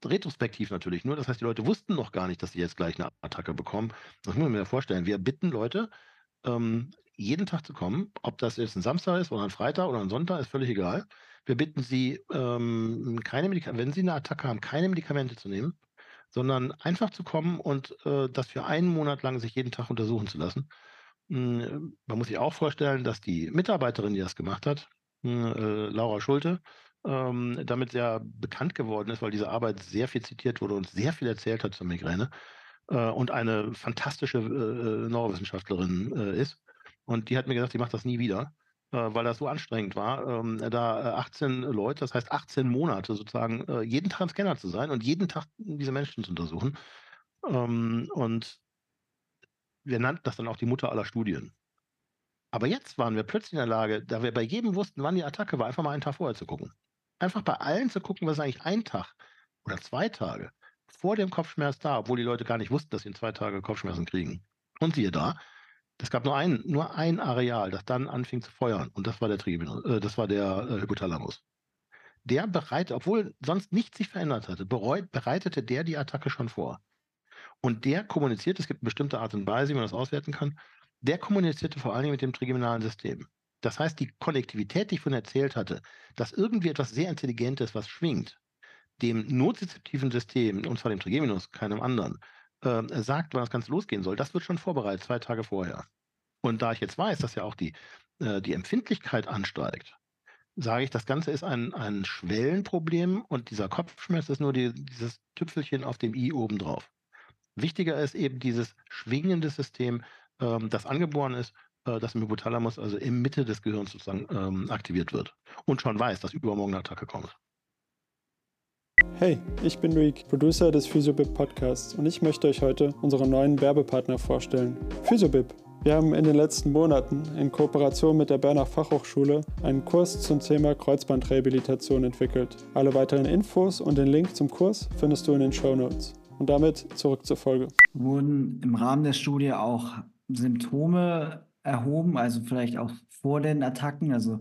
Retrospektiv natürlich nur. Das heißt, die Leute wussten noch gar nicht, dass sie jetzt gleich eine Attacke bekommen. Das muss man mir vorstellen. Wir bitten Leute, ähm, jeden Tag zu kommen, ob das jetzt ein Samstag ist oder ein Freitag oder ein Sonntag, ist völlig egal. Wir bitten Sie, ähm, keine Medikamente, wenn Sie eine Attacke haben, keine Medikamente zu nehmen, sondern einfach zu kommen und äh, das für einen Monat lang sich jeden Tag untersuchen zu lassen. Hm, man muss sich auch vorstellen, dass die Mitarbeiterin, die das gemacht hat, hm, äh, Laura Schulte, ähm, damit sehr bekannt geworden ist, weil diese Arbeit sehr viel zitiert wurde und sehr viel erzählt hat zur Migräne äh, und eine fantastische äh, Neurowissenschaftlerin äh, ist. Und die hat mir gesagt, sie macht das nie wieder, äh, weil das so anstrengend war, ähm, da 18 äh, Leute, das heißt 18 Monate sozusagen, äh, jeden Tag im Scanner zu sein und jeden Tag diese Menschen zu untersuchen. Ähm, und wir nannten das dann auch die Mutter aller Studien. Aber jetzt waren wir plötzlich in der Lage, da wir bei jedem wussten, wann die Attacke war, einfach mal einen Tag vorher zu gucken. Einfach bei allen zu gucken, was eigentlich ein Tag oder zwei Tage vor dem Kopfschmerz da, obwohl die Leute gar nicht wussten, dass sie in zwei Tage Kopfschmerzen kriegen. Und siehe da, es gab nur ein, nur ein Areal, das dann anfing zu feuern. Und das war der Trigeminus, äh, das war der äh, Hypothalamus. Der bereitet, obwohl sonst nichts sich verändert hatte, bereut, bereitete der die Attacke schon vor. Und der kommuniziert, es gibt eine bestimmte Art und Weise, wie man das auswerten kann, der kommunizierte vor allen Dingen mit dem trigeminalen System. Das heißt, die Konnektivität, die ich vorhin erzählt hatte, dass irgendwie etwas sehr Intelligentes, was schwingt, dem nozizeptiven System, und zwar dem Trigeminus, keinem anderen, äh, sagt, wann das Ganze losgehen soll, das wird schon vorbereitet, zwei Tage vorher. Und da ich jetzt weiß, dass ja auch die, äh, die Empfindlichkeit ansteigt, sage ich, das Ganze ist ein, ein Schwellenproblem und dieser Kopfschmerz ist nur die, dieses Tüpfelchen auf dem i obendrauf. Wichtiger ist eben dieses schwingende System, ähm, das angeboren ist, äh, das im Hypothalamus, also in Mitte des Gehirns sozusagen ähm, aktiviert wird und schon weiß, dass übermorgen eine Attacke kommt. Hey, ich bin Rick, Producer des Physiobib Podcasts und ich möchte euch heute unseren neuen Werbepartner vorstellen. Physiobib. Wir haben in den letzten Monaten in Kooperation mit der Berner Fachhochschule einen Kurs zum Thema Kreuzbandrehabilitation entwickelt. Alle weiteren Infos und den Link zum Kurs findest du in den Show Notes. Und damit zurück zur Folge. Wurden im Rahmen der Studie auch Symptome erhoben, also vielleicht auch vor den Attacken? Also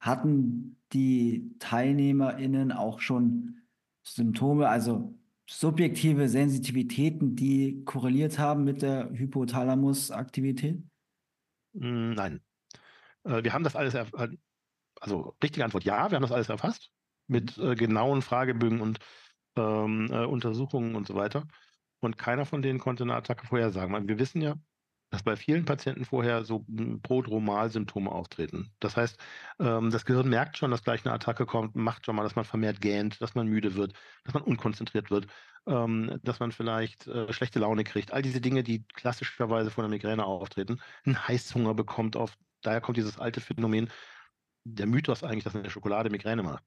hatten die TeilnehmerInnen auch schon Symptome, also subjektive Sensitivitäten, die korreliert haben mit der Hypothalamusaktivität? Hm, nein. Äh, wir haben das alles, also richtige Antwort ja, wir haben das alles erfasst mit äh, genauen Fragebögen und ähm, äh, Untersuchungen und so weiter. Und keiner von denen konnte eine Attacke vorhersagen. Wir wissen ja, dass bei vielen Patienten vorher so Prodromal-Symptome auftreten. Das heißt, ähm, das Gehirn merkt schon, dass gleich eine Attacke kommt, macht schon mal, dass man vermehrt gähnt, dass man müde wird, dass man unkonzentriert wird, ähm, dass man vielleicht äh, schlechte Laune kriegt. All diese Dinge, die klassischerweise vor einer Migräne auftreten, einen Heißhunger bekommt auf, daher kommt dieses alte Phänomen, der Mythos eigentlich, dass eine Schokolade Migräne macht.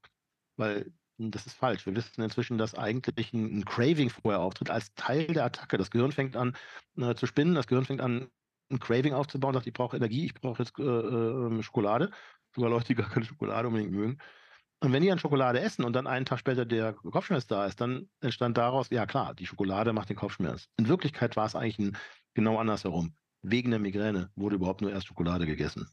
Weil das ist falsch. Wir wissen inzwischen, dass eigentlich ein, ein Craving vorher auftritt als Teil der Attacke. Das Gehirn fängt an äh, zu spinnen, das Gehirn fängt an, ein Craving aufzubauen, sagt, ich brauche Energie, ich brauche jetzt äh, äh, Schokolade. Sogar Leute, die gar keine Schokolade unbedingt mögen. Und wenn die dann Schokolade essen und dann einen Tag später der Kopfschmerz da ist, dann entstand daraus, ja klar, die Schokolade macht den Kopfschmerz. In Wirklichkeit war es eigentlich ein, genau andersherum. Wegen der Migräne wurde überhaupt nur erst Schokolade gegessen.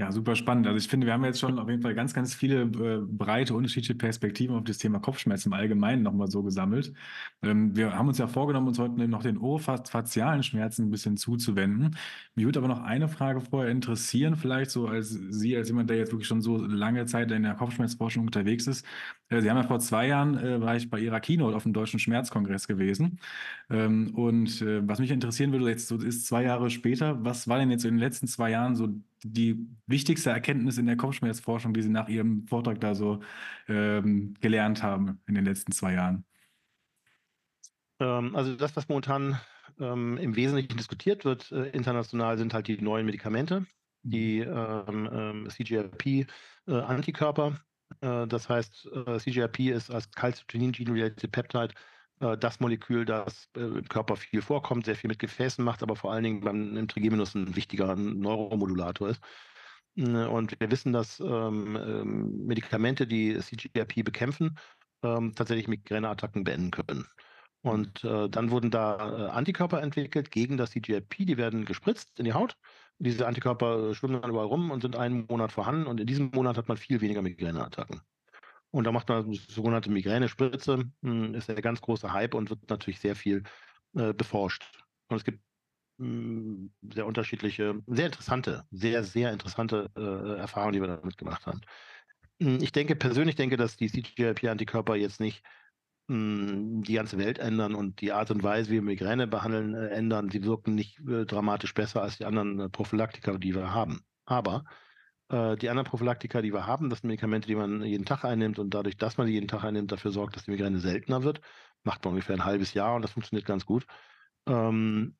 Ja, super spannend. Also ich finde, wir haben jetzt schon auf jeden Fall ganz, ganz viele äh, breite, unterschiedliche Perspektiven auf das Thema Kopfschmerzen im Allgemeinen nochmal so gesammelt. Ähm, wir haben uns ja vorgenommen, uns heute noch den orofazialen Schmerzen ein bisschen zuzuwenden. Mich würde aber noch eine Frage vorher interessieren, vielleicht so als Sie, als jemand, der jetzt wirklich schon so lange Zeit in der Kopfschmerzforschung unterwegs ist. Äh, Sie haben ja vor zwei Jahren, äh, war ich bei Ihrer Keynote auf dem Deutschen Schmerzkongress gewesen. Ähm, und äh, was mich interessieren würde, jetzt so ist zwei Jahre später, was war denn jetzt in den letzten zwei Jahren so die wichtigste Erkenntnis in der Kopfschmerzforschung, die Sie nach Ihrem Vortrag da so ähm, gelernt haben in den letzten zwei Jahren? Ähm, also das, was momentan ähm, im Wesentlichen diskutiert wird äh, international, sind halt die neuen Medikamente, die mhm. ähm, CGRP-Antikörper. Äh, äh, das heißt, äh, CGRP ist als Calcitonin-Gene-Related Peptide äh, das Molekül, das äh, im Körper viel vorkommt, sehr viel mit Gefäßen macht, aber vor allen Dingen beim im Trigeminus ein wichtiger Neuromodulator ist. Und wir wissen, dass ähm, ähm Medikamente, die CGRP bekämpfen, ähm, tatsächlich Migräneattacken beenden können. Und äh, dann wurden da äh, Antikörper entwickelt gegen das CGRP, die werden gespritzt in die Haut. Diese Antikörper schwimmen dann überall rum und sind einen Monat vorhanden und in diesem Monat hat man viel weniger Migräneattacken. Und da macht man die sogenannte Migränespritze, hm, ist der ganz große Hype und wird natürlich sehr viel äh, beforscht. Und es gibt mh, hm, sehr unterschiedliche, sehr interessante, sehr, sehr interessante äh, Erfahrungen, die wir damit gemacht haben. Hm, ich denke, persönlich denke, dass die CGRP-Antikörper jetzt nicht die ganze Welt ändern und die Art und Weise, wie wir Migräne behandeln, äh, ändern. Sie wirken nicht äh, dramatisch besser als die anderen äh, Prophylaktika, die wir haben. Aber die anderen Prophylaktika, die wir haben, das sind Medikamente, die man jeden Tag einnimmt und dadurch, dass man die jeden Tag einnimmt, dafür sorgt, dass die Migräne seltener wird. Macht man ungefähr ein halbes Jahr und das funktioniert ganz gut. Ähm,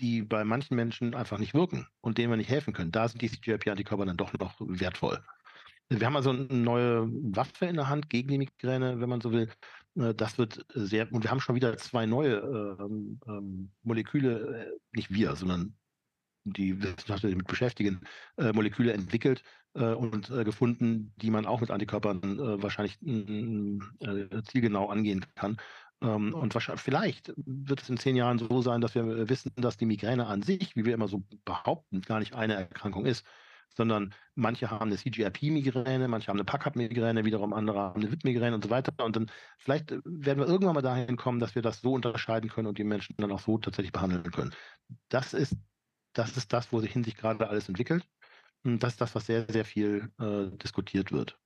die bei manchen Menschen einfach nicht wirken und denen wir nicht helfen können. Da sind die CGRP-Antikörper dann doch noch wertvoll. Wir haben also eine neue Waffe in der Hand gegen die Migräne, wenn man so will. Äh, das wird sehr, und wir haben schon wieder zwei neue ähm, ähm, Moleküle, äh, nicht wir, sondern die Wissenschaftler, damit beschäftigen, äh, Moleküle entwickelt äh, und äh, gefunden, die man auch mit Antikörpern äh, wahrscheinlich äh, zielgenau angehen kann. Ähm, und vielleicht wird es in zehn Jahren so sein, dass wir wissen, dass die Migräne an sich, wie wir immer so behaupten, gar nicht eine Erkrankung ist, sondern manche haben eine CGRP-Migräne, manche haben eine Packard-Migräne, wiederum andere haben eine WIP-Migräne und so weiter. Und dann vielleicht werden wir irgendwann mal dahin kommen, dass wir das so unterscheiden können und die Menschen dann auch so tatsächlich behandeln können. Das ist das ist das, wohin sich gerade alles entwickelt. Und das ist das, was sehr, sehr viel äh, diskutiert wird.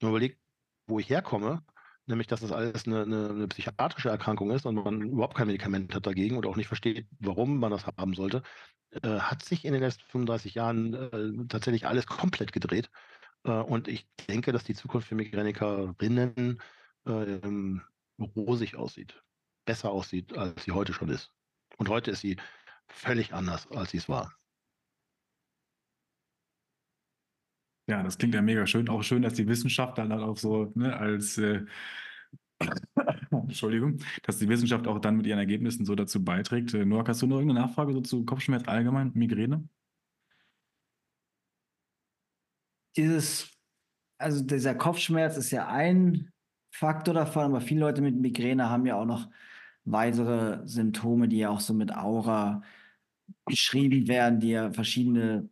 Nur überlegt, wo ich herkomme, nämlich dass das alles eine, eine, eine, psychiatrische Erkrankung ist und man überhaupt kein Medikament hat dagegen oder auch nicht versteht, warum man das haben sollte, äh, hat sich in den letzten 35 Jahren äh, tatsächlich alles komplett gedreht. Äh, und ich denke, dass die Zukunft für Migränikerinnen ähm, rosig aussieht, besser aussieht, als sie heute schon ist. Und heute ist sie völlig anders, als sie es war. Ja, das klingt ja mega schön. Auch schön, dass die Wissenschaft dann halt auch so ne, als äh, Entschuldigung, dass die Wissenschaft auch dann mit ihren Ergebnissen so dazu beiträgt. Äh, Noah, hast du noch irgendeine Nachfrage so zu Kopfschmerz allgemein, Migräne? Dieses, also dieser Kopfschmerz ist ja ein Faktor davon, aber viele Leute mit Migräne haben ja auch noch weitere Symptome, die ja auch so mit Aura beschrieben werden, die ja verschiedene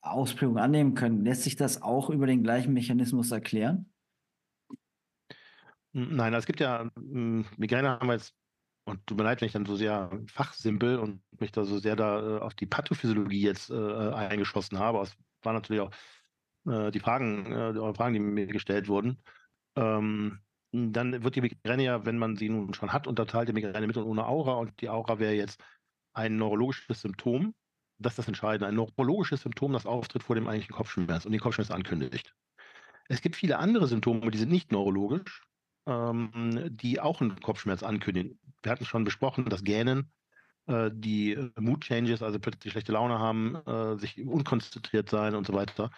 Ausprägungen annehmen können. Lässt sich das auch über den gleichen Mechanismus erklären? Nein, es gibt ja, hm, Migräne haben wir jetzt, und tut mir leid, wenn ich dann so sehr fachsimpel und mich da so sehr da äh, auf die Pathophysiologie jetzt äh, eingeschossen habe. Es waren natürlich auch äh, die Fragen, äh, Fragen, die mir gestellt wurden. Ähm, dann wird die Migräne ja, wenn man sie nun schon hat, unterteilt die Migräne mit und ohne Aura. Und die Aura wäre jetzt ein neurologisches Symptom. Das ist das Entscheidende. Ein neurologisches Symptom, das auftritt vor dem eigentlichen Kopfschmerz und den Kopfschmerz ankündigt. Es gibt viele andere Symptome, die sind nicht neurologisch, ähm, die auch einen Kopfschmerz ankündigen. Wir hatten schon besprochen, das Gähnen, äh, die Mood Changes, also plötzlich schlechte Laune haben, äh, sich unkonzentriert sein und so weiter.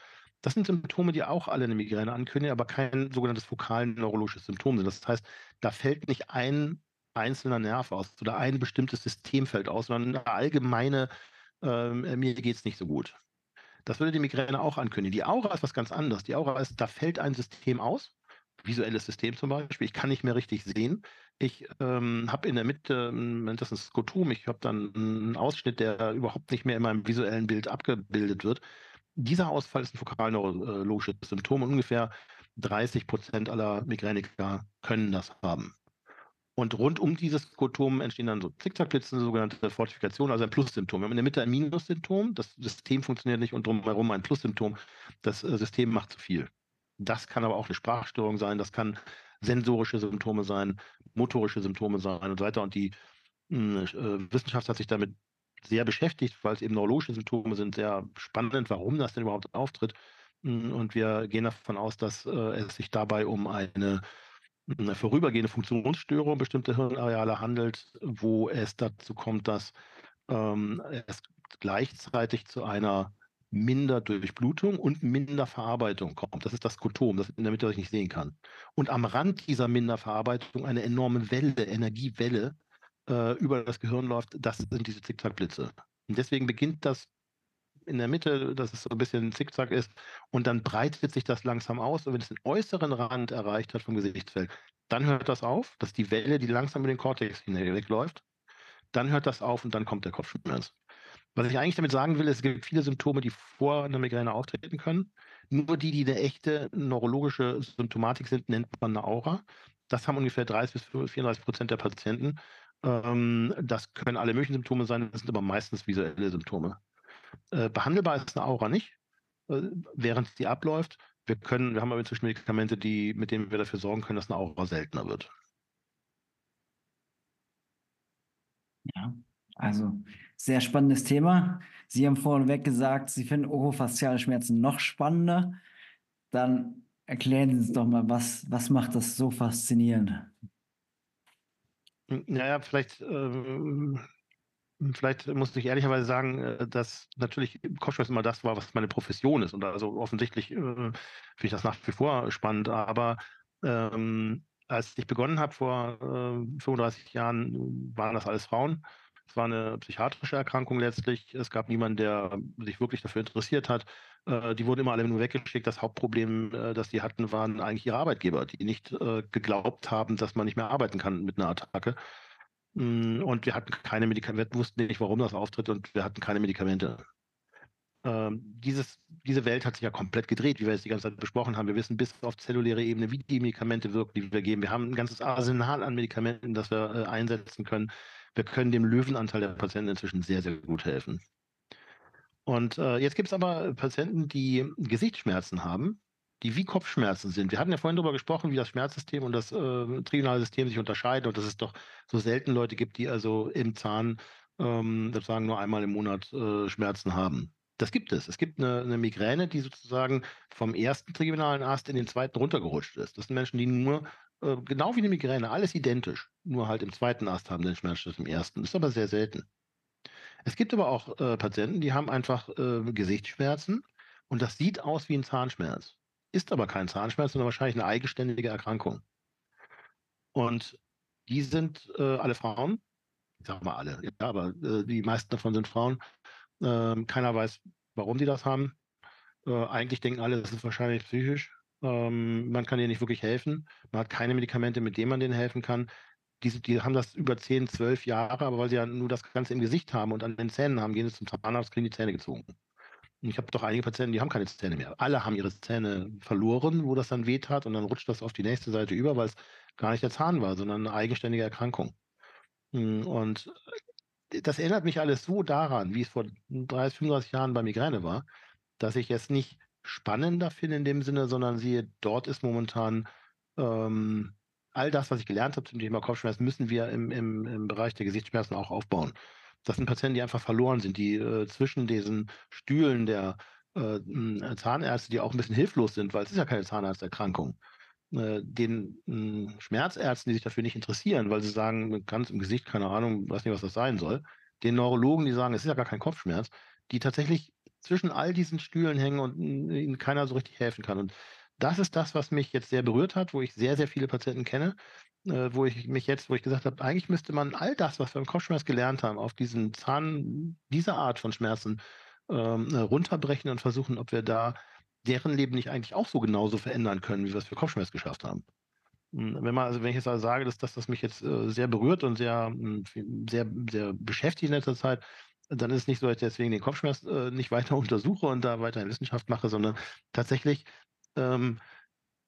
Das sind Symptome, die auch alle eine Migräne ankündigen, aber kein sogenanntes fokalen neurologisches Symptom sind. Das heißt, da fällt nicht ein einzelner Nerv aus oder ein bestimmtes System fällt aus, sondern eine allgemeine, äh, mir geht es nicht so gut. Das würde die Migräne auch ankündigen. Die Aura ist was ganz anderes. Die Aura ist, da fällt ein System aus, visuelles System zum Beispiel. Ich kann nicht mehr richtig sehen. Ich ähm, habe in der Mitte, ähm, das ist Skotom, ich habe dann einen Ausschnitt, der überhaupt nicht mehr in meinem visuellen Bild abgebildet wird. Dieser Ausfall ist ein fokalneurologisches Symptom und ungefähr 30 Prozent aller Migräniker können das haben. Und rund um dieses Skotom entstehen dann so Zickzackblitze, sogenannte Fortifikation, also ein Plussymptom. Wir haben in der Mitte ein Minussymptom, das System funktioniert nicht und drumherum ein Plussymptom, das äh, System macht zu viel. Das kann aber auch eine Sprachstörung sein, das kann sensorische Symptome sein, motorische Symptome sein und so weiter. Und die hm, äh, Wissenschaft hat sich damit sehr beschäftigt, weil es eben neurologische Symptome sind, sehr spannend, warum das denn überhaupt auftritt. Hm, und wir gehen davon aus, dass äh, es sich dabei um eine eine vorübergehende Funktionsstörung bestimmter Hirnareale handelt, wo es dazu kommt, dass ähm, es gleichzeitig zu einer Minderdurchblutung und Minderverarbeitung kommt. Das ist das Skotom, das in der Mitte, ich nicht sehen kann. Und am Rand dieser Minderverarbeitung eine enorme Welle, Energiewelle äh, über das Gehirn läuft. Das sind diese Zickzackblitze. Und deswegen beginnt das in der Mitte, dass es so ein bisschen zickzack ist. Und dann breitet sich das langsam aus. Und wenn es den äußeren Rand erreicht hat vom Gesichtsfeld, dann hört das auf. Das ist die Welle, die langsam über den Kortex hinwegläuft. Dann hört das auf und dann kommt der Kopfschmerz. Was ich eigentlich damit sagen will, es gibt viele Symptome, die vor einer Migräne auftreten können. Nur die, die eine echte neurologische Symptomatik sind, nennt man eine Aura. Das haben ungefähr 30 bis 34 Prozent der Patienten. Ähm, das können alle möglichen Symptome sein, das sind aber meistens visuelle Symptome. Äh, behandelbar ist eine Aura nicht, äh, während sie abläuft. Wir können, wir haben aber inzwischen Medikamente, die, mit denen wir dafür sorgen können, dass eine Aura seltener wird. Ja, also sehr spannendes Thema. Sie haben vorneweg gesagt, Sie finden orofasziale Schmerzen noch spannender. Dann erklären Sie uns doch mal, was, was macht das so faszinierend? Naja, vielleicht ähm, Vielleicht muss ich ehrlicherweise sagen, äh, dass natürlich Kopfschmerz immer das war, was meine Profession ist. Und also offensichtlich äh, finde ich das nach wie vor spannend. Aber ähm, als ich begonnen habe vor äh, 35 Jahren, waren das alles Frauen. Es war eine psychiatrische Erkrankung letztlich. Es gab niemanden, der sich wirklich dafür interessiert hat. Äh, die wurden immer alle nur weggeschickt. Das Hauptproblem, äh, das die hatten, waren eigentlich ihre Arbeitgeber, die nicht äh, geglaubt haben, dass man nicht mehr arbeiten kann mit einer Attacke. Mm, und wir hatten keine Medikamente, wussten nicht, warum das auftritt und wir hatten keine Medikamente. Ähm, dieses, diese Welt hat sich ja komplett gedreht, wie wir es die ganze Zeit besprochen haben. Wir wissen bis auf zelluläre Ebene, wie die Medikamente wirken, die wir geben. Wir haben ein ganzes Arsenal an Medikamenten, das wir einsetzen können. Wir können dem Löwenanteil der Patienten inzwischen sehr, sehr gut helfen. Und äh, jetzt gibt es aber Patienten, die Gesichtsschmerzen haben die wie Kopfschmerzen sind. Wir hatten ja vorhin darüber gesprochen, wie das Schmerzsystem und das äh, trigonale System sich unterscheiden und dass es doch so selten Leute gibt, die also im Zahn ähm, sozusagen nur einmal im Monat äh, Schmerzen haben. Das gibt es. Es gibt eine, eine, Migräne, die sozusagen vom ersten trigeminalen Ast in den zweiten runtergerutscht ist. Das sind Menschen, die nur, äh, genau wie eine Migräne, alles identisch, nur halt im zweiten Ast haben den Schmerz statt im ersten. Das ist aber sehr selten. Es gibt aber auch äh, Patienten, die haben einfach äh, Gesichtsschmerzen und das sieht aus wie ein Zahnschmerz ist aber kein Zahnschmerz, sondern wahrscheinlich eine eigenständige Erkrankung. Und die sind äh, alle Frauen. Ich sage mal alle, ja, aber äh, die meisten davon sind Frauen. Ähm, keiner weiß, warum die das haben. Äh, eigentlich denken alle, es ist wahrscheinlich psychisch. Ähm, man kann ihnen nicht wirklich helfen. Man hat keine Medikamente, mit denen man denen helfen kann. Die, die, haben das über 10, 12 Jahre, aber weil sie ja nur das Ganze im Gesicht haben und an den Zähnen haben, gehen sie zum Zahnarzt, kriegen die Zähne gezogen. Ich habe doch einige Patienten, die haben keine Zähne mehr. Alle haben ihre Zähne verloren, wo das dann wehtat und dann rutscht das auf die nächste Seite über, weil es gar nicht der Zahn war, sondern eine eigenständige Erkrankung. Hm, und äh, das erinnert mich alles so daran, wie es vor 30, 35 Jahren bei Migräne war, dass ich es nicht spannender finde in dem Sinne, sondern siehe, dort ist momentan ähm, all das, was ich gelernt habe zum Thema Kopfschmerzen, müssen wir im, im, im Bereich der Gesichtsschmerzen auch aufbauen. Das sind Patienten, die einfach verloren sind, die äh, zwischen diesen Stühlen der äh, Zahnärzte, die auch ein bisschen hilflos sind, weil es ist ja keine Zahnarzterkrankung, äh, den Schmerzärzten, die sich dafür nicht interessieren, weil sie sagen, ganz im Gesicht, keine Ahnung, weiß nicht, was das sein soll, den Neurologen, die sagen, es ist ja gar kein Kopfschmerz, die tatsächlich zwischen all diesen Stühlen hängen und ihnen keiner so richtig helfen kann. Und das ist das, was mich jetzt sehr berührt hat, wo ich sehr, sehr viele Patienten kenne, äh, wo ich mich jetzt, wo ich gesagt habe, eigentlich müsste man all das, was wir im Kopfschmerz gelernt haben, auf diesen Zahn, dieser Art von Schmerzen ähm, äh, runterbrechen und versuchen, ob wir da deren Leben nicht eigentlich auch so genauso verändern können, wie wir es für Kopfschmerz geschafft haben. Hm, wenn man, also wenn ich jetzt also sage, dass das, das mich jetzt äh, sehr berührt und sehr, hm, sehr, sehr beschäftigt in letzter Zeit, dann ist es nicht so, dass ich deswegen den Kopfschmerz äh, nicht weiter untersuche und da weiter in Wissenschaft mache, sondern tatsächlich ähm,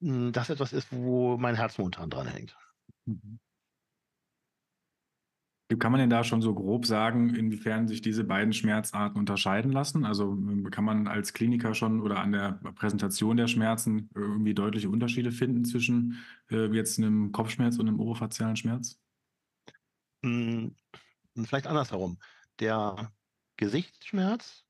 hm, das etwas ist, wo mein Herz momentan dran hängt. Mhm. Kann man denn da schon so grob sagen, inwiefern sich diese beiden Schmerzarten unterscheiden lassen? Also ähm, kann man als Kliniker schon oder an der Präsentation der Schmerzen irgendwie deutliche Unterschiede finden zwischen äh, jetzt einem Kopfschmerz und einem orofazialen Schmerz? Hm, vielleicht andersherum. Der Gesichtsschmerz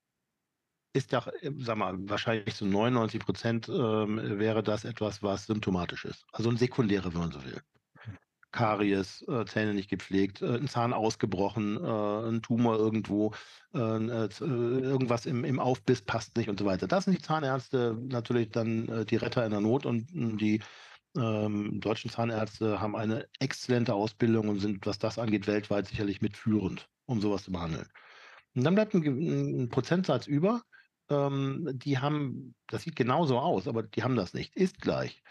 ist ja, äh, sag mal, wahrscheinlich zu 99 Prozent ähm, wäre das etwas, was symptomatisch ist. Also ein sekundäre, wenn man so will. Karies, äh, Zähne nicht gepflegt, äh, ein Zahn ausgebrochen, äh, ein Tumor irgendwo, äh, äh, irgendwas im, im Aufbiss passt nicht und so weiter. Das sind die Zahnärzte natürlich dann die Retter in der Not und hm, die ähm, deutschen Zahnärzte haben eine exzellente Ausbildung und sind, was das angeht, weltweit sicherlich mitführend, um sowas zu behandeln. Und dann bleibt ein, ein Prozentsatz über, ähm, die haben, das sieht genauso aus, aber die haben das nicht, ist gleich.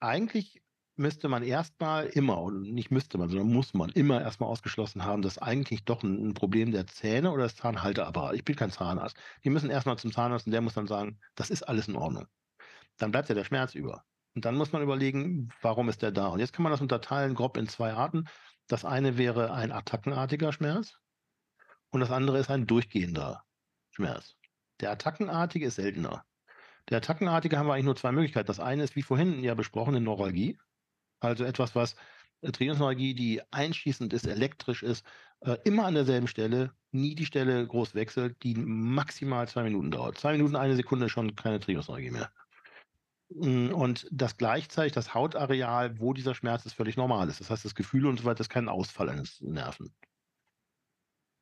Eigentlich müsste man erstmal immer, und nicht müsste man, sondern muss man immer erstmal ausgeschlossen haben, dass eigentlich doch ein, ein Problem der Zähne oder des Zahnhalteapparats. Ich bin kein Zahnarzt. Die müssen erstmal zum Zahnarzt und der muss dann sagen, das ist alles in Ordnung. Dann bleibt ja der Schmerz über. Und dann muss man überlegen, warum ist der da? Und jetzt kann man das unterteilen grob in zwei Arten. Das eine wäre ein attackenartiger Schmerz und das andere ist ein durchgehender Schmerz. Der attackenartige ist seltener. Der attackenartige haben wir eigentlich nur zwei Möglichkeiten. Das eine ist, wie vorhin ja besprochen, eine Neuralgie. Also etwas, was äh, Trainingsenergie, die einschießend ist, elektrisch ist, äh, immer an derselben Stelle, nie die Stelle groß wechselt, die maximal zwei Minuten dauert. Zwei Minuten, eine Sekunde schon keine Trainingsenergie mehr. Mm, und das gleichzeitig das Hautareal, wo dieser Schmerz ist, völlig normal ist. Das heißt, das Gefühl und so weiter ist kein Ausfall eines Nerven.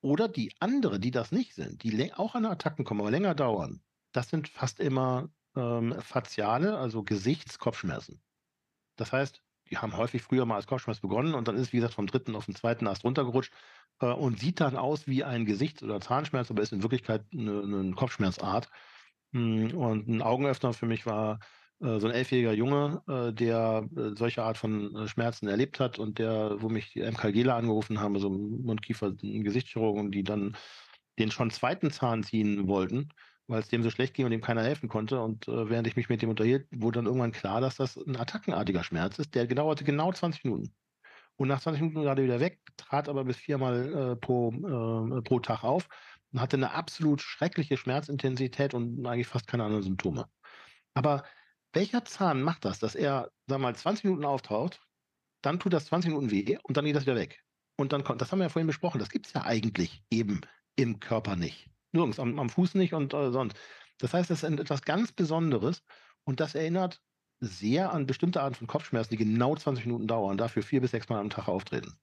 Oder die andere, die das nicht sind, die auch an Attacken kommen, aber länger dauern, das sind fast immer ähm, faciale, also Gesichtskopfschmerzen. Das heißt, die haben häufig früher mal als Kopfschmerz begonnen und dann ist, wie gesagt, vom dritten auf den zweiten Ast runtergerutscht äh, und sieht dann aus wie ein Gesichts- oder Zahnschmerz, aber ist in Wirklichkeit eine, eine Kopfschmerzart. Hm, und ein Augenöffner für mich war so ein elfjähriger Junge, äh, der äh, solche Art von äh, Schmerzen erlebt hat und der, wo mich die MKGler angerufen haben, so Mundkiefer, Gesichtschirurgen, die dann den schon zweiten Zahn ziehen wollten weil es dem so schlecht ging und dem keiner helfen konnte. Und äh, während ich mich mit dem unterhielt, wurde dann irgendwann klar, dass das ein attackenartiger Schmerz ist. Der dauerte genau 20 Minuten. Und nach 20 Minuten er wieder weg, trat aber bis viermal äh, pro, äh, pro Tag auf und hatte eine absolut schreckliche Schmerzintensität und eigentlich fast keine anderen Symptome. Aber welcher Zahn macht das, dass er, sag mal, 20 Minuten auftaucht, dann tut das 20 Minuten weh und dann geht das wieder weg? Und dann kommt, das haben wir ja vorhin besprochen, das gibt es ja eigentlich eben im Körper nicht. Nirgends, am, am Fuß nicht und äh, sonst. Das heißt, das ist etwas ganz Besonderes und das erinnert sehr an bestimmte Arten von Kopfschmerzen, die genau 20 Minuten dauern, dafür vier bis sechs Mal am Tag auftreten.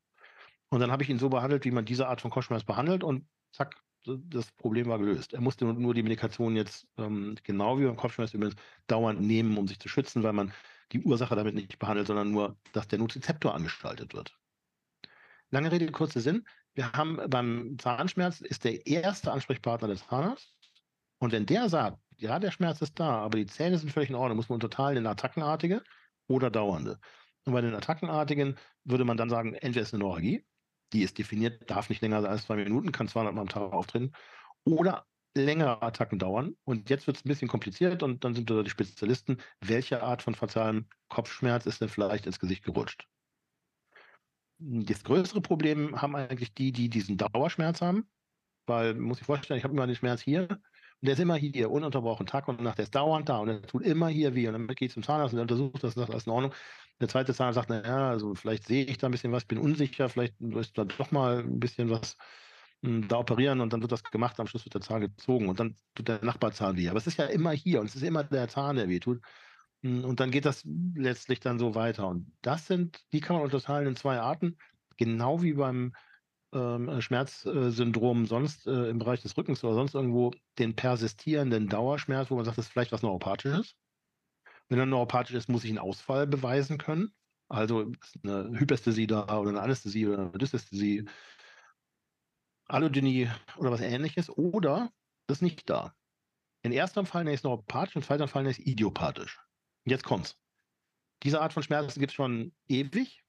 Und dann habe ich ihn so behandelt, wie man diese Art von Kopfschmerz behandelt und zack, das Problem war gelöst. Er musste nur die Medikation jetzt, ähm, genau wie beim Kopfschmerz übrigens, dauernd nehmen, um sich zu schützen, weil man die Ursache damit nicht behandelt, sondern nur, dass der Nozizeptor angestaltet wird. Lange Rede, kurzer Sinn. Wir haben beim Zahnschmerz ist der erste Ansprechpartner des Zahnarztes. Und wenn der sagt, ja, der Schmerz ist da, aber die Zähne sind völlig in Ordnung, muss man unterteilen in attackenartige oder dauernde. Und bei den attackenartigen würde man dann sagen, entweder ist eine Neuralgie, die ist definiert, darf nicht länger als zwei Minuten, kann 200 Mal am Tag auftreten, oder längere Attacken dauern. Und jetzt wird es ein bisschen kompliziert und dann sind da die Spezialisten, welche Art von fatalem Kopfschmerz ist denn vielleicht ins Gesicht gerutscht? Das größere Problem haben eigentlich die, die diesen Dauerschmerz haben, weil, muss ich vorstellen, ich habe immer den Schmerz hier und der ist immer hier, ununterbrochen, Tag und Nacht, der ist dauernd da und der tut immer hier weh und dann geht es zum Zahnarzt und der untersucht das, das ist in Ordnung. Der zweite Zahnarzt sagt, naja, also vielleicht sehe ich da ein bisschen was, bin unsicher, vielleicht ist da doch mal ein bisschen was hm, da operieren und dann wird das gemacht, am Schluss wird der Zahn gezogen und dann tut der Nachbarzahn weh. Aber es ist ja immer hier und es ist immer der Zahn, der weh tut. Hm, und dann geht das letztlich dann so weiter. Und das sind, die kann man unterteilen in zwei Arten, genau wie beim ähm, Schmerzsyndromen sonst äh, im Bereich des Rückens oder sonst irgendwo den persistierenden Dauerschmerz, wo man sagt, das ist vielleicht was Neuropathisches. Wenn er neuropathisch ist, muss ich einen Ausfall beweisen können. Also eine Hypästhesie da oder eine Anästhesie oder eine Dysästhesie, Allodynie oder was ähnliches. Oder das ist nicht da. In erster Fall ich es neuropathisch, in zweiter Fall ich es idiopathisch. Und jetzt kommt's. Diese Art von Schmerzen gibt es schon ewig.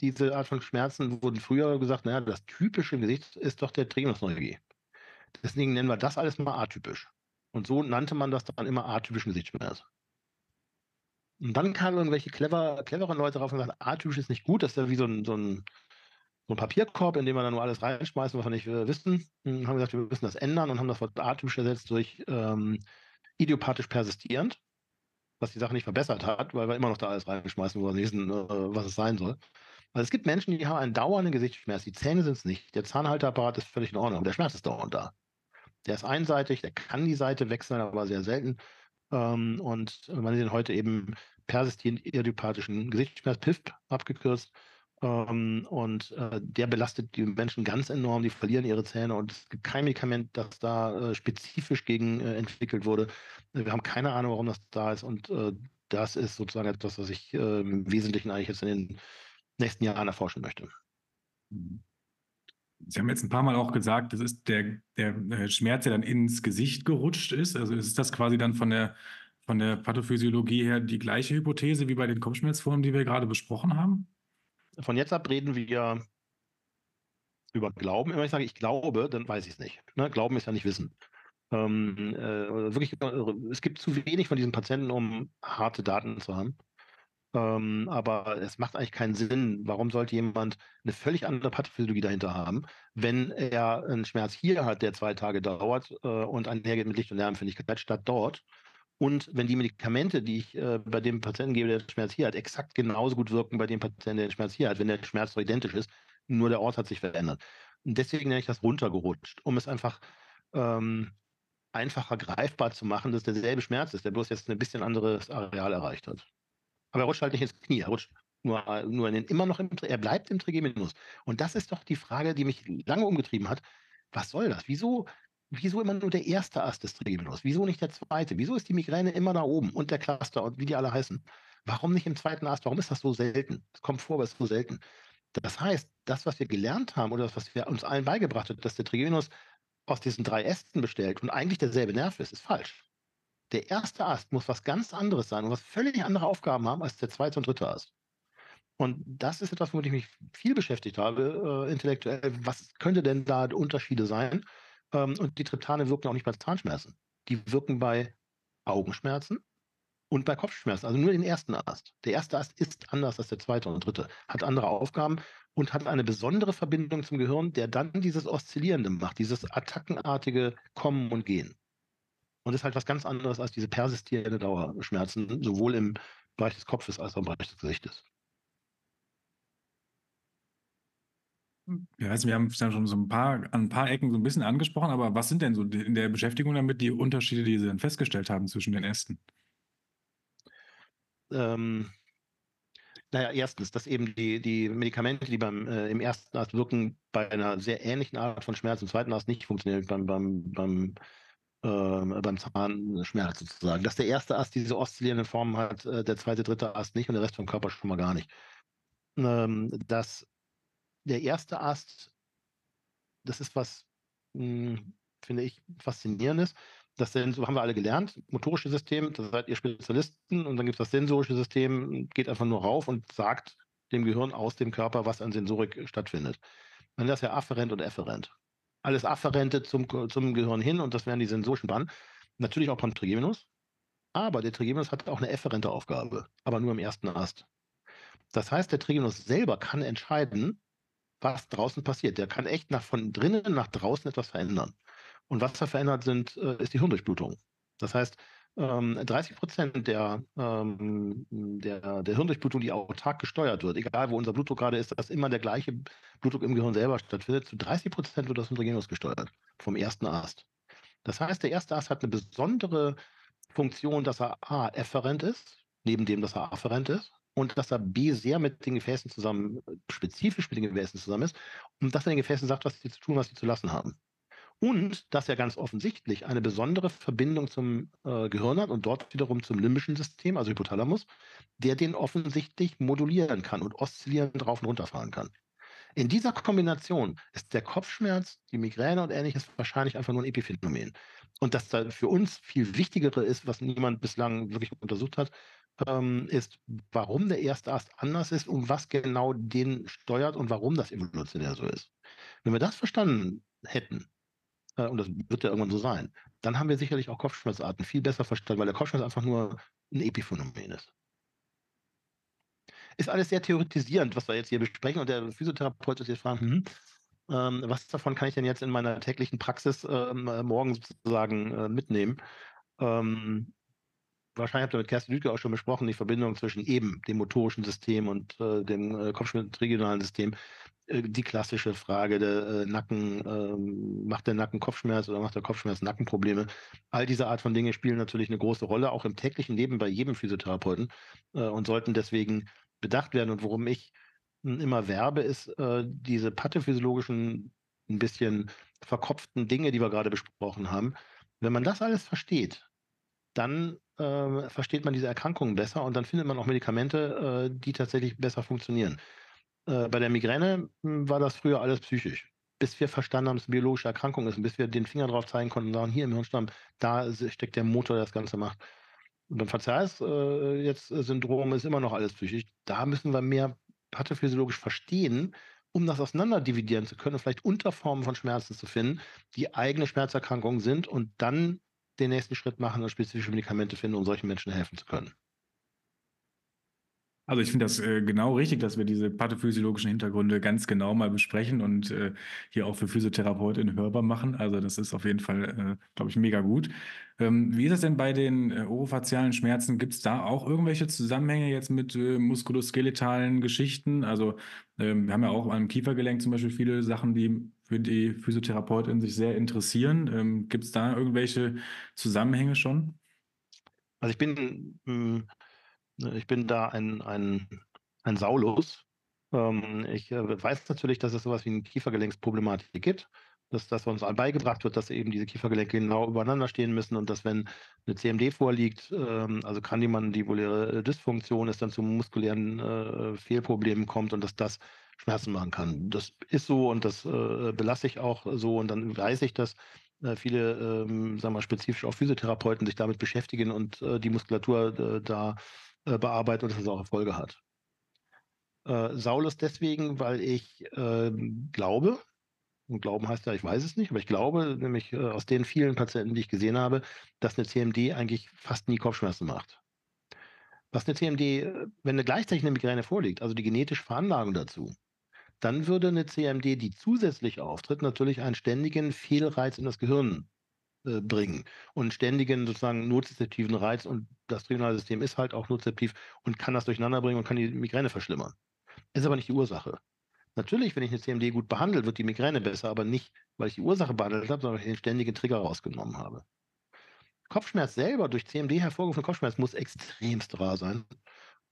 Diese Art von Schmerzen wurden früher gesagt, naja, das Typische Gesicht ist doch der Trigonusneuralgie. Deswegen nennen wir das alles mal atypisch. Und so nannte man das dann immer atypischen Gesichtsschmerz. Und dann kamen irgendwelche clever, cleveren Leute drauf und gesagt, atypisch ist nicht gut, das ist ja wie so ein, so ein, so ein Papierkorb, in dem wir dann nur alles reinschmeißen, was wir nicht äh, wissen. Und haben gesagt, wir müssen das ändern und haben das Wort atypisch ersetzt durch ähm, idiopathisch persistierend was die Sache nicht verbessert hat, weil wir immer noch da alles reinschmeißen, wo wir wissen, äh, was es sein soll. Also es gibt Menschen, die haben einen dauernden Gesichtsschmerz. Die Zähne sind es nicht. Der Zahnhalteapparat ist völlig in Ordnung, der Schmerz ist dauernd da. Der ist einseitig, der kann die Seite wechseln, aber sehr selten. Ähm, und man sieht heute eben persistierend idiopathischen Gesichtsschmerz, PIF abgekürzt. Ähm, und äh, der belastet die Menschen ganz enorm, die verlieren ihre Zähne und es gibt kein Medikament, das da äh, spezifisch gegen äh, entwickelt wurde. Wir haben keine Ahnung, warum das da ist und äh, das ist sozusagen etwas, was ich äh, im Wesentlichen eigentlich jetzt in den nächsten Jahren erforschen möchte. Sie haben jetzt ein paar Mal auch gesagt, das ist der, der äh, Schmerz, der dann ins Gesicht gerutscht ist. Also ist das quasi dann von der, von der Pathophysiologie her die gleiche Hypothese wie bei den Kopfschmerzformen, die wir gerade besprochen haben? Von jetzt ab reden wir über Glauben. Wenn ich sage, ich glaube, dann weiß ich es nicht. Ne? Glauben ist ja nicht Wissen. Ähm, äh, wirklich, äh, es gibt zu wenig von diesen Patienten, um harte Daten zu haben. Ähm, aber es macht eigentlich keinen Sinn. Warum sollte jemand eine völlig andere Pathophysiologie dahinter haben, wenn er einen Schmerz hier hat, der zwei Tage dauert äh, und einhergeht mit Licht- und Lärmempfindlichkeit statt dort? Und wenn die Medikamente, die ich äh, bei dem Patienten gebe, der Schmerz hier hat, exakt genauso gut wirken bei dem Patienten, der den Schmerz hier hat, wenn der Schmerz so identisch ist, nur der Ort hat sich verändert. Und deswegen nenne ich das runtergerutscht, um es einfach ähm, einfacher greifbar zu machen, dass derselbe Schmerz ist, der bloß jetzt ein bisschen anderes Areal erreicht hat. Aber er rutscht halt nicht ins Knie, er rutscht nur, nur in den, immer noch im, er bleibt im Trigeminus. Und das ist doch die Frage, die mich lange umgetrieben hat. Was soll das? Wieso wieso immer nur der erste Ast des Trigeminus? Wieso nicht der zweite? Wieso ist die Migräne immer da oben und der Cluster und wie die alle heißen? Warum nicht im zweiten Ast? Warum ist das so selten? Es kommt vor, aber es ist so selten. Das heißt, das, was wir gelernt haben oder das, was wir uns allen beigebracht haben, dass der Trigeminus aus diesen drei Ästen bestellt und eigentlich derselbe Nerv ist, ist falsch. Der erste Ast muss was ganz anderes sein und was völlig andere Aufgaben haben als der zweite und dritte Ast. Und das ist etwas, womit ich mich viel beschäftigt habe, äh, intellektuell. Was könnte denn da Unterschiede sein? Ähm, und die Triptane wirken auch nicht bei Zahnschmerzen. Die wirken bei Augenschmerzen und bei Kopfschmerzen, also nur den ersten Ast. Der erste Ast ist anders als der zweite und dritte, hat andere Aufgaben und hat eine besondere Verbindung zum Gehirn, der dann dieses Oszillierende macht, dieses attackenartige Kommen und Gehen. Und ist halt was ganz anderes als diese persistierende Dauerschmerzen, sowohl im Bereich des Kopfes als auch im Bereich des Gesichtes. Ja, also wir haben es ja schon so ein paar, an ein paar Ecken so ein bisschen angesprochen, aber was sind denn so in der Beschäftigung damit die Unterschiede, die Sie dann festgestellt haben zwischen den Ästen? Ähm, naja, erstens, dass eben die, die Medikamente, die beim, äh, im ersten Arzt wirken, bei einer sehr ähnlichen Art von Schmerz im zweiten Arzt nicht funktionieren, beim, beim, beim, beim Zahnschmerz sozusagen. Dass der erste Ast diese oszillierenden Formen hat, äh, der zweite, dritte Ast nicht und der Rest vom Körper schon mal gar nicht. Ähm, dass der erste Ast, das ist was, hm, finde ich, faszinierendes. Das so haben wir alle gelernt. Motorische System, da seid ihr Spezialisten und dann gibt es das sensorische System, geht einfach nur rauf und sagt dem Gehirn aus dem Körper, was an Sensorik stattfindet. Dann ist das ja afferent und efferent. Alles Afferente zum, zum Gehirn hin und das wären die sensorischen Bahnen. Natürlich auch beim Trigeminus. Aber der Trigeminus hat auch eine efferente Aufgabe, aber nur im ersten Ast. Das heißt, der Trigeminus selber kann entscheiden, was draußen passiert. Der kann echt nach von drinnen nach draußen etwas verändern. Und was da verändert sind, äh, ist die Hirndurchblutung. Das heißt, 30 ähm, Prozent der, ähm, der, der Hirndurchblutung, die autark gesteuert wird, egal wo unser Blutdruck gerade ist, dass immer der gleiche Blutdruck im Gehirn selber stattfindet, zu 30 Prozent wird das Intragenus gesteuert, vom ersten Ast. Das heißt, der erste Ast hat eine besondere Funktion, dass er A, efferent ist, neben dem, dass er afferent ist. und dass da B sehr mit den Gefäßen zusammen, spezifisch mit den Gefäßen zusammen ist und dass er den Gefäßen sagt, was sie zu tun, was sie zu lassen haben. Und dass er ganz offensichtlich eine besondere Verbindung zum äh, Gehirn hat und dort wiederum zum limbischen System, also Hypothalamus, der den offensichtlich modulieren kann und oszillieren drauf und runter fahren kann. In dieser Kombination ist der Kopfschmerz, die Migräne und ähnliches wahrscheinlich einfach nur ein Epiphänomen. Und das da für uns viel wichtigere ist, was niemand bislang wirklich untersucht hat, ähm, ist, warum der erste Ast anders ist und was genau den steuert und warum das evolutionär so ist. Wenn wir das verstanden hätten, und das wird ja irgendwann so sein, dann haben wir sicherlich auch Kopfschmerzarten viel besser verstanden, weil der Kopfschmerz einfach nur ein Epiphänomen ist ist alles sehr theoretisierend, was wir jetzt hier besprechen. Und der Physiotherapeut wird jetzt fragen, hm, ähm, was davon kann ich denn jetzt in meiner täglichen Praxis ähm, äh, morgen sozusagen äh, mitnehmen? Ähm, wahrscheinlich habt ihr mit Kerstin Lüdke auch schon besprochen, die Verbindung zwischen eben dem motorischen System und äh, dem äh, Kopfschmerz-regionalen System. Äh, die klassische Frage der äh, Nacken, ähm, macht der Nacken Kopfschmerz oder macht der Kopfschmerz Nackenprobleme? All diese Art von Dinge spielen natürlich eine große Rolle, auch im täglichen Leben bei jedem Physiotherapeuten äh, und sollten deswegen bedacht werden. Und worum ich hm, immer werbe, ist äh, diese pathophysiologischen, ein bisschen verkopften Dinge, die wir gerade besprochen haben. Wenn man das alles versteht, dann äh, versteht man diese Erkrankungen besser und dann findet man auch Medikamente, äh, die tatsächlich besser funktionieren. Äh, bei der Migräne hm, war das früher alles psychisch. Bis wir verstanden haben, dass es eine biologische Erkrankung ist und bis wir den Finger drauf zeigen konnten und sagen, hier im Hirnstamm, da steckt der Motor, der das Ganze macht. Und beim Verzeihs-Syndrom äh, ist immer noch alles psychisch. Da müssen wir mehr pathophysiologisch verstehen, um das auseinanderdividieren zu können, vielleicht Unterformen von Schmerzen zu finden, die eigene Schmerzerkrankungen sind und dann den nächsten Schritt machen und spezifische Medikamente finden, um solchen Menschen helfen zu können. Also ich finde das äh, genau richtig, dass wir diese pathophysiologischen Hintergründe ganz genau mal besprechen und äh, hier auch für Physiotherapeutinnen hörbar machen. Also das ist auf jeden Fall, äh, glaube ich, mega gut. Ähm, wie ist es denn bei den äh, orofazialen Schmerzen? Gibt es da auch irgendwelche Zusammenhänge jetzt mit äh, muskuloskeletalen Geschichten? Also ähm, wir haben ja auch am Kiefergelenk zum Beispiel viele Sachen, die für die Physiotherapeutin sich sehr interessieren. Ähm, Gibt es da irgendwelche Zusammenhänge schon? Also ich bin Ne, ich bin da ein, ein, ein Saulus. Ähm, ich äh, weiß natürlich, dass es sowas wie eine Kiefergelenksproblematik gibt, dass das uns beigebracht wird, dass eben diese Kiefergelenke genau übereinander stehen müssen und dass wenn eine CMD vorliegt, ähm, also krandimandibuläre Dysfunktion, es dann zu muskulären äh, Fehlproblemen kommt und dass das Schmerzen machen kann. Das ist so und das äh, belasse ich auch so und dann weiß ich, dass viele, ähm, sagen wir spezifisch auch Physiotherapeuten sich damit beschäftigen und die Muskulatur da äh, bearbeitet und dass es auch Erfolge hat. Äh, Saulus deswegen, weil ich äh, glaube, und Glauben heißt ja, ich weiß es nicht, aber ich glaube, nämlich äh, aus den vielen Patienten, die ich gesehen habe, dass eine CMD eigentlich fast nie Kopfschmerzen macht. Was eine CMD, äh, wenn eine gleichzeitig eine Migräne vorliegt, also die genetische Veranlagung dazu, dann würde eine CMD, die zusätzlich auftritt, natürlich einen ständigen Fehlreiz in das Gehirn äh, bringen und ständigen sozusagen nozeptiven Reiz und das Trigonalsystem ist halt auch nozeptiv und kann das durcheinander bringen und kann die Migräne verschlimmern. Ist aber nicht die Ursache. Natürlich, wenn ich eine CMD gut behandle, wird die Migräne besser, aber nicht, weil ich die Ursache behandelt habe, sondern weil ich den ständigen Trigger rausgenommen habe. Kopfschmerz selber durch CMD hervorgerufener Kopfschmerz muss extremst rar sein.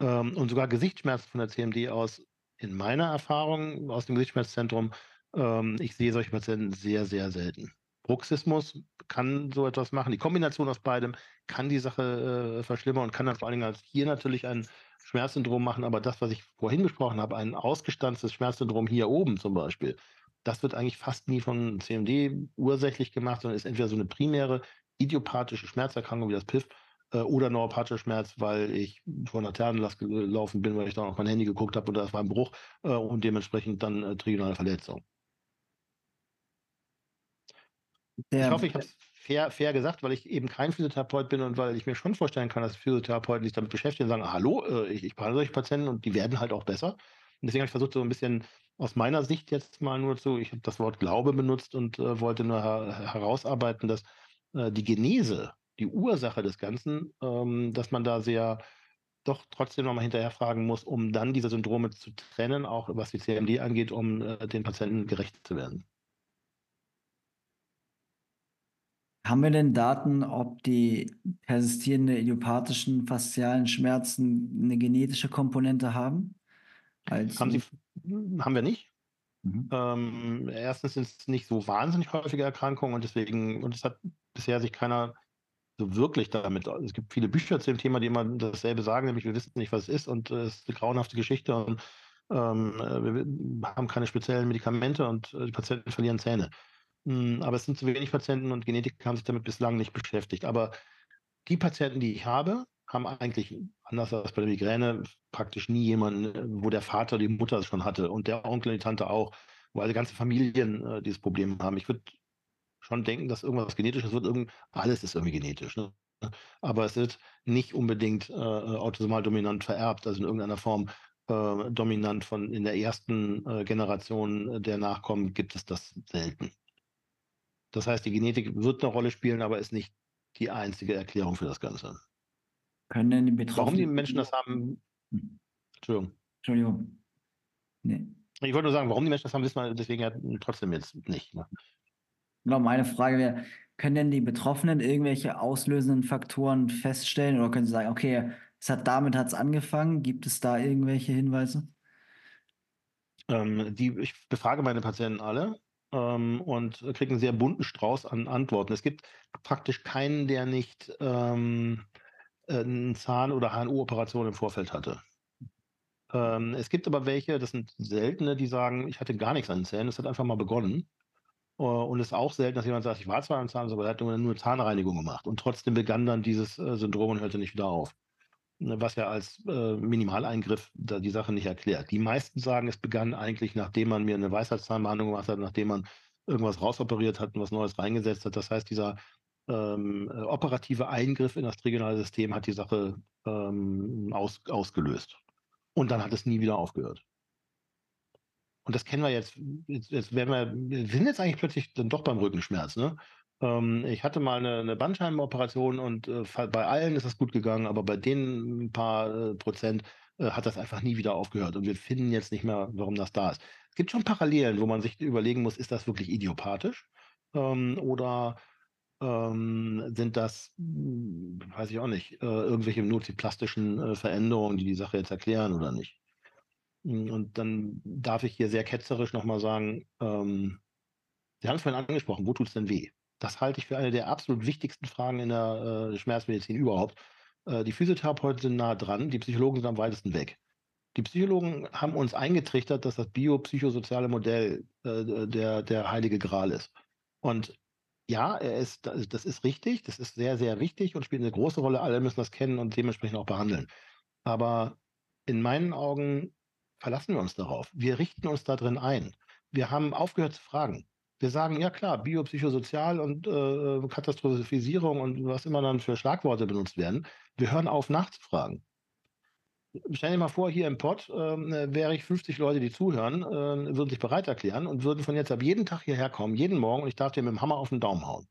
Ähm, und sogar Gesichtsschmerzen von der CMD aus, in meiner Erfahrung aus dem Gesichtsschmerzzentrum, ähm, ich sehe solche Patienten sehr, sehr selten. Bruxismus kann so etwas machen. Die Kombination aus beidem kann die Sache äh, verschlimmern und kann dann vor allen Dingen hier natürlich ein Schmerzsyndrom machen. Aber das, was ich vorhin besprochen habe, ein ausgestanztes Schmerzsyndrom hier oben zum Beispiel, das wird eigentlich fast nie von CMD ursächlich gemacht, sondern ist entweder so eine primäre idiopathische Schmerzerkrankung wie das PIF äh, oder neuropathischer Schmerz, weil ich vor einer Thermenlast gelaufen bin, weil ich dann auf mein Handy geguckt habe und das war ein Bruch äh, und dementsprechend dann äh, trigonale Verletzung. Der, ich hoffe, ich habe es fair, fair gesagt, weil ich eben kein Physiotherapeut bin und weil ich mir schon vorstellen kann, dass Physiotherapeuten sich damit beschäftigen und sagen, ah, hallo, äh, ich, ich behandle solche Patienten und die werden halt auch besser. Und deswegen habe ich versucht, so ein bisschen aus meiner Sicht jetzt mal nur zu, ich habe das Wort Glaube benutzt und äh, wollte nur her herausarbeiten, dass äh, die Genese, die Ursache des Ganzen, ähm, dass man da sehr doch trotzdem nochmal hinterher fragen muss, um dann diese Syndrome zu trennen, auch was die CMD angeht, um äh, den Patienten gerecht zu werden. Haben wir denn Daten, ob die persistierenden idiopathischen faszialen Schmerzen eine genetische Komponente haben? Als haben, sie, haben wir nicht. Mhm. Ähm, erstens sind es nicht so wahnsinnig häufige Erkrankungen und deswegen, und es hat bisher sich keiner so wirklich damit. Es gibt viele Bücher zu dem Thema, die immer dasselbe sagen, nämlich wir wissen nicht, was es ist und es ist eine grauenhafte Geschichte und ähm, wir haben keine speziellen Medikamente und äh, die Patienten verlieren Zähne. Hm, aber es sind zu wenig Patienten und Genetiker haben sich damit bislang nicht beschäftigt. Aber die Patienten, die ich habe, haben eigentlich, anders als bei der Migräne, praktisch nie jemanden, wo der Vater die Mutter es schon hatte und der Onkel, die Tante auch, wo alle ganze Familien äh, dieses Problem haben. Ich würde schon denken, dass irgendwas Genetisches wird. Irgend, alles ist irgendwie genetisch. Ne? Aber es wird nicht unbedingt äh, autosomal dominant vererbt, also in irgendeiner Form äh, dominant von in der ersten äh, Generation der Nachkommen gibt es das selten. Das heißt, die Genetik wird eine Rolle spielen, aber ist nicht die einzige Erklärung für das Ganze. Können denn die Betroffenen... Warum die Menschen das haben... Hm. Entschuldigung. Entschuldigung. Nee. Ich wollte nur sagen, warum die Menschen das haben, wissen wir deswegen ja trotzdem jetzt nicht. Ne? Genau, meine Frage wäre, können denn die Betroffenen irgendwelche auslösenden Faktoren feststellen oder können sie sagen, okay, es hat damit hat's angefangen? Gibt es da irgendwelche Hinweise? Ähm, die, ich befrage meine Patienten alle ähm, und kriege einen sehr bunten Strauß an Antworten. Es gibt praktisch keinen, der nicht ähm, eine Zahn- oder HNO-Operation im Vorfeld hatte. Ähm, es gibt aber welche, das sind seltene, die sagen, ich hatte gar nichts an den Zähnen, es hat einfach mal begonnen. Uh, und es ist auch selten, dass jemand sagt, ich war zwar am Zahnarzt, aber er hat nur eine Zahnreinigung gemacht. Und trotzdem begann dann dieses äh, Syndrom und hörte nicht wieder auf. Ne, was ja als äh, Minimaleingriff da die Sache nicht erklärt. Die meisten sagen, es begann eigentlich, nachdem man mir eine Weisheitszahnbehandlung gemacht hat, nachdem man irgendwas rausoperiert hat und was Neues reingesetzt hat. Das heißt, dieser ähm, äh, operative Eingriff in das trigonale System hat die Sache ähm, aus, ausgelöst. Und dann hat es nie wieder aufgehört. Und das kennen wir jetzt, jetzt, jetzt werden wir, wir sind jetzt eigentlich plötzlich dann doch beim Rückenschmerz. Ne? Ähm, ich hatte mal eine, eine Bandscheimenoperation und äh, bei allen ist das gut gegangen, aber bei den ein paar äh, Prozent äh, hat das einfach nie wieder aufgehört. Und wir finden jetzt nicht mehr, warum das da ist. Es gibt schon Parallelen, wo man sich überlegen muss, ist das wirklich idiopathisch? Ähm, oder ähm, sind das, hm, weiß ich auch nicht, äh, irgendwelche multiplastischen äh, Veränderungen, die die Sache jetzt erklären oder nicht. Hm, und dann darf ich hier sehr ketzerisch nochmal sagen, ähm, Sie haben es vorhin angesprochen, wo tut es denn weh? Das halte ich für eine der absolut wichtigsten Fragen in der äh, Schmerzmedizin überhaupt. Äh, die Physiotherapeuten sind nah dran, die Psychologen sind am weitesten weg. Die Psychologen haben uns eingetrichtert, dass das biopsychosoziale Modell äh, der, der heilige Gral ist. Und ja, er ist, das ist richtig, das ist sehr, sehr wichtig und spielt eine große Rolle. Alle müssen das kennen und dementsprechend auch behandeln. Aber in meinen Augen verlassen wir uns darauf. Wir richten uns da drin ein. Wir haben aufgehört zu fragen. Wir sagen, ja klar, biopsychosozial und äh, Katastrophisierung und was immer dann für Schlagworte benutzt werden. Wir hören auf nachzufragen. Stell dir mal vor, hier im Pod äh, wäre ich 50 Leute, die zuhören, äh, würden sich bereit erklären und würden von jetzt ab jeden Tag hierher kommen, jeden Morgen und ich darf dir mit dem Hammer auf den Daumen hauen.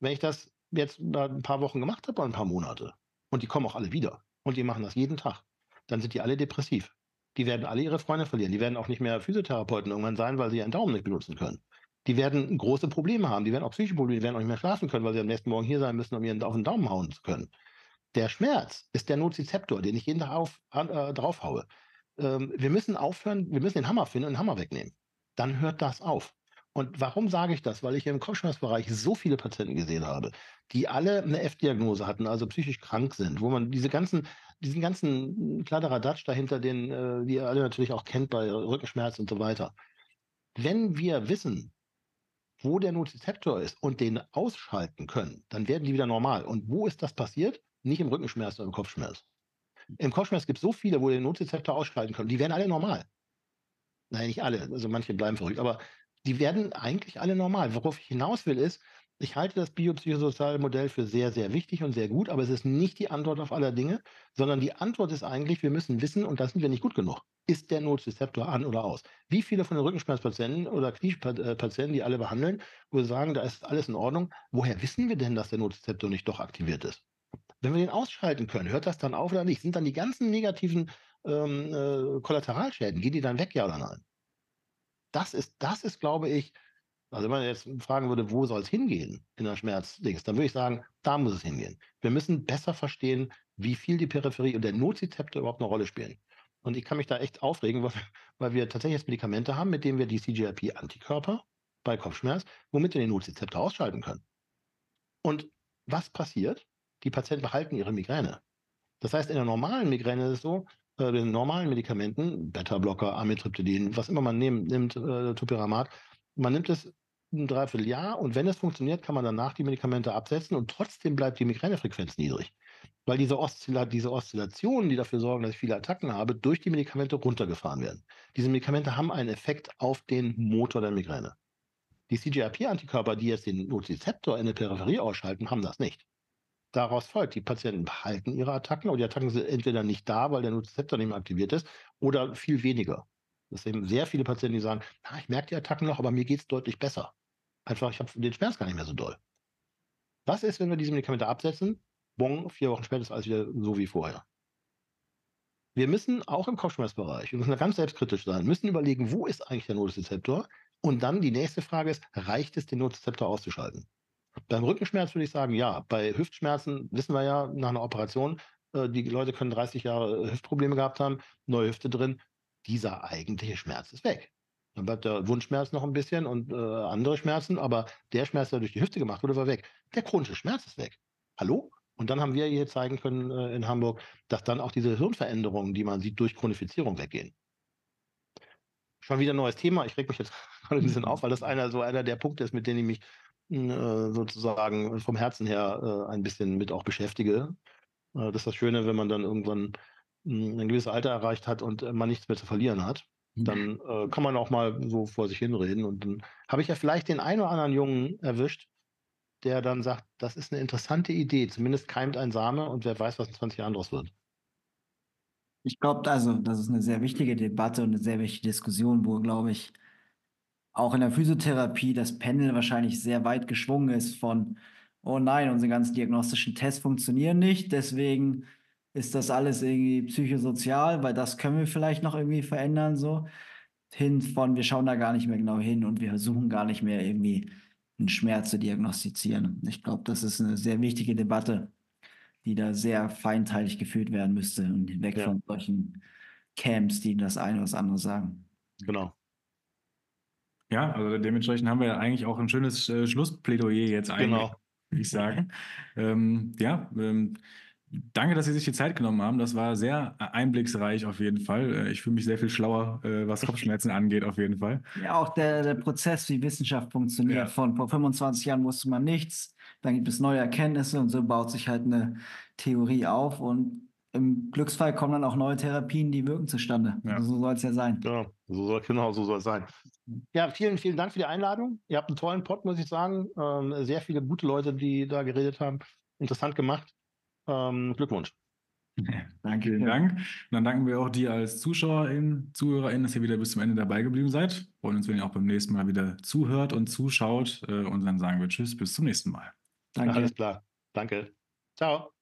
Wenn ich das jetzt ein paar Wochen gemacht habe, ein paar Monate, und die kommen auch alle wieder und die machen das jeden Tag, dann sind die alle depressiv. Die werden alle ihre Freunde verlieren. Die werden auch nicht mehr Physiotherapeuten irgendwann sein, weil sie ihren Daumen nicht benutzen können. Die werden große Probleme haben. Die werden auch psychische Probleme, die werden auch nicht mehr schlafen können, weil sie am nächsten Morgen hier sein müssen, um ihren auf den Daumen hauen zu können. Der Schmerz ist der Nozizeptor, den ich jeden Tag auf, äh, draufhaue. Ähm, wir müssen aufhören, wir müssen den Hammer finden und den Hammer wegnehmen. Dann hört das auf. Und warum sage ich das? Weil ich im Kopfschmerzbereich so viele Patienten gesehen habe, die alle eine F-Diagnose hatten, also psychisch krank sind, wo man diese ganzen, diesen ganzen Kladderadatsch dahinter, den, äh, ihr alle natürlich auch kennt bei Rückenschmerz und so weiter. Wenn wir wissen, wo der Nozizeptor ist und den ausschalten können, dann werden die wieder normal. Und wo ist das passiert? Nicht im Rückenschmerz, sondern im Kopfschmerz. Im Kopfschmerz gibt es so viele, wo den Nozizeptor ausschalten können. Die werden alle normal. Nein, nicht alle. Also manche bleiben verrückt. Aber die werden eigentlich alle normal. Worauf ich hinaus will, ist, ich halte das biopsychosoziale Modell für sehr, sehr wichtig und sehr gut, aber es ist nicht die Antwort auf alle Dinge, sondern die Antwort ist eigentlich, wir müssen wissen, und da sind wir nicht gut genug, ist der Nozizeptor an oder aus? Wie viele von den Rückenschmerzpatienten oder Kniepatienten, die alle behandeln, wo wir sagen, da ist alles in Ordnung, woher wissen wir denn, dass der Nozizeptor nicht doch aktiviert ist? Wenn wir den ausschalten können, hört das dann auf oder nicht? Sind dann die ganzen negativen ähm, äh, Kollateralschäden, gehen die dann weg, ja oder nein? Das ist, das ist, glaube ich, Also wenn man jetzt fragen würde, wo soll es hingehen in der Schmerzdings, dann würde ich sagen, da muss es hingehen. Wir müssen besser verstehen, wie viel die Peripherie und der Nozizeptor überhaupt eine Rolle spielen. Und ich kann mich da echt aufregen, weil, wir tatsächlich jetzt Medikamente haben, mit denen wir die CGRP-Antikörper bei Kopfschmerz, womit wir den Nozizeptor ausschalten können. Und was passiert? Die Patienten behalten ihre Migräne. Das heißt, in der normalen Migräne ist es so, äh, den normalen Medikamenten, Beta-Blocker, Amitriptylin, was immer man nimmt, nimmt äh, Topiramat, man nimmt es ein Dreivierteljahr und wenn es funktioniert, kann man danach die Medikamente absetzen und trotzdem bleibt die Migränefrequenz niedrig. Weil diese, Oszilla diese Oszillationen, die dafür sorgen, dass ich viele Attacken habe, durch die Medikamente runtergefahren werden. Diese Medikamente haben einen Effekt auf den Motor der Migräne. Die CGRP-Antikörper, die jetzt den Nozizeptor in der Peripherie ausschalten, haben das nicht. Daraus folgt, die Patienten behalten ihre Attacken und die Attacken sind entweder nicht da, weil der Nozizeptor nicht mehr aktiviert ist, oder viel weniger. Das sind sehr viele Patienten, die sagen, na, ich merke die Attacken noch, aber mir geht es deutlich besser. Einfach, ich habe den Schmerz gar nicht mehr so doll. Was ist, wenn wir diese Medikamente absetzen? Bon, vier Wochen später ist alles wieder so wie vorher. Wir müssen auch im Kopfschmerzbereich, wir müssen ganz selbstkritisch sein, müssen überlegen, wo ist eigentlich der Nozizeptor? Und dann die nächste Frage ist, reicht es, den Nozizeptor auszuschalten? Beim Rückenschmerz würde ich sagen, ja. Bei Hüftschmerzen wissen wir ja nach einer Operation, äh, die Leute können 30 Jahre Hüftprobleme gehabt haben, neue Hüfte drin. Dieser eigentliche Schmerz ist weg. Dann bleibt der Wundschmerz noch ein bisschen und äh, andere Schmerzen, aber der Schmerz, der durch die Hüfte gemacht wurde, war weg. Der chronische Schmerz ist weg. Hallo? Und dann haben wir hier zeigen können äh, in Hamburg, dass dann auch diese Hirnveränderungen, die man sieht, durch Chronifizierung weggehen. Schon wieder ein neues Thema. Ich reg mich jetzt gerade ein bisschen auf, weil das einer so einer der Punkte ist, mit denen ich mich äh, sozusagen vom Herzen her äh, ein bisschen mit auch beschäftige. Äh, das ist das Schöne, wenn man dann irgendwann hm, ein gewisses Alter erreicht hat und man nichts mehr zu verlieren hat. Mhm. Dann äh, kann man auch mal so vor sich hinreden. Und dann habe ich ja vielleicht den einen oder anderen Jungen erwischt, der dann sagt, das ist eine interessante Idee. Zumindest keimt ein Same und wer weiß, was in 20 Jahren draus wird. Ich glaube, also, das ist eine sehr wichtige Debatte und eine sehr wichtige Diskussion, wo, glaube ich, auch in der Physiotherapie das Pendel wahrscheinlich sehr weit geschwungen ist von, oh nein, unsere ganzen diagnostischen Tests funktionieren nicht, deswegen ist das alles irgendwie psychosozial, weil das können wir vielleicht noch irgendwie verändern, so hin von, wir schauen da gar nicht mehr genau hin und wir versuchen gar nicht mehr irgendwie einen Schmerz zu diagnostizieren. Ich glaube, das ist eine sehr wichtige Debatte, die da sehr feinteilig geführt werden müsste und weg ja. von solchen Camps, die das eine oder das andere sagen. Genau. Ja, also dementsprechend haben wir ja eigentlich auch ein schönes äh, Schlussplädoyer jetzt eigentlich, genau. würde ich sagen. ähm, ja, ähm, Danke, dass Sie sich die Zeit genommen haben. Das war sehr einblicksreich auf jeden Fall. Äh, ich fühle mich sehr viel schlauer, äh, was Kopfschmerzen angeht, auf jeden Fall. Ja, auch der, der Prozess, wie Wissenschaft funktioniert. Ja. Von vor 25 Jahren wusste man nichts, dann gibt es neue Erkenntnisse und so baut sich halt eine Theorie auf und im Glücksfall kommen dann auch neue Therapien, die wirken zustande. Ja. Also so soll es ja sein. Ja, so soll, genau, so soll es sein. Ja, vielen, vielen Dank für die Einladung. Ihr habt einen tollen Pod, muss ich sagen. Ähm, sehr viele gute Leute, die da geredet haben. Interessant gemacht. Ähm, Glückwunsch. Danke. Vielen Dank. Und dann danken wir auch dir als Zuschauerin, Zuhörerin, dass ihr wieder bis zum Ende dabei geblieben seid. Freuen uns, wenn ihr auch beim nächsten Mal wieder zuhört und zuschaut. Äh, und dann sagen wir Tschüss, bis zum nächsten Mal. Danke. Alles klar. Danke. Ciao.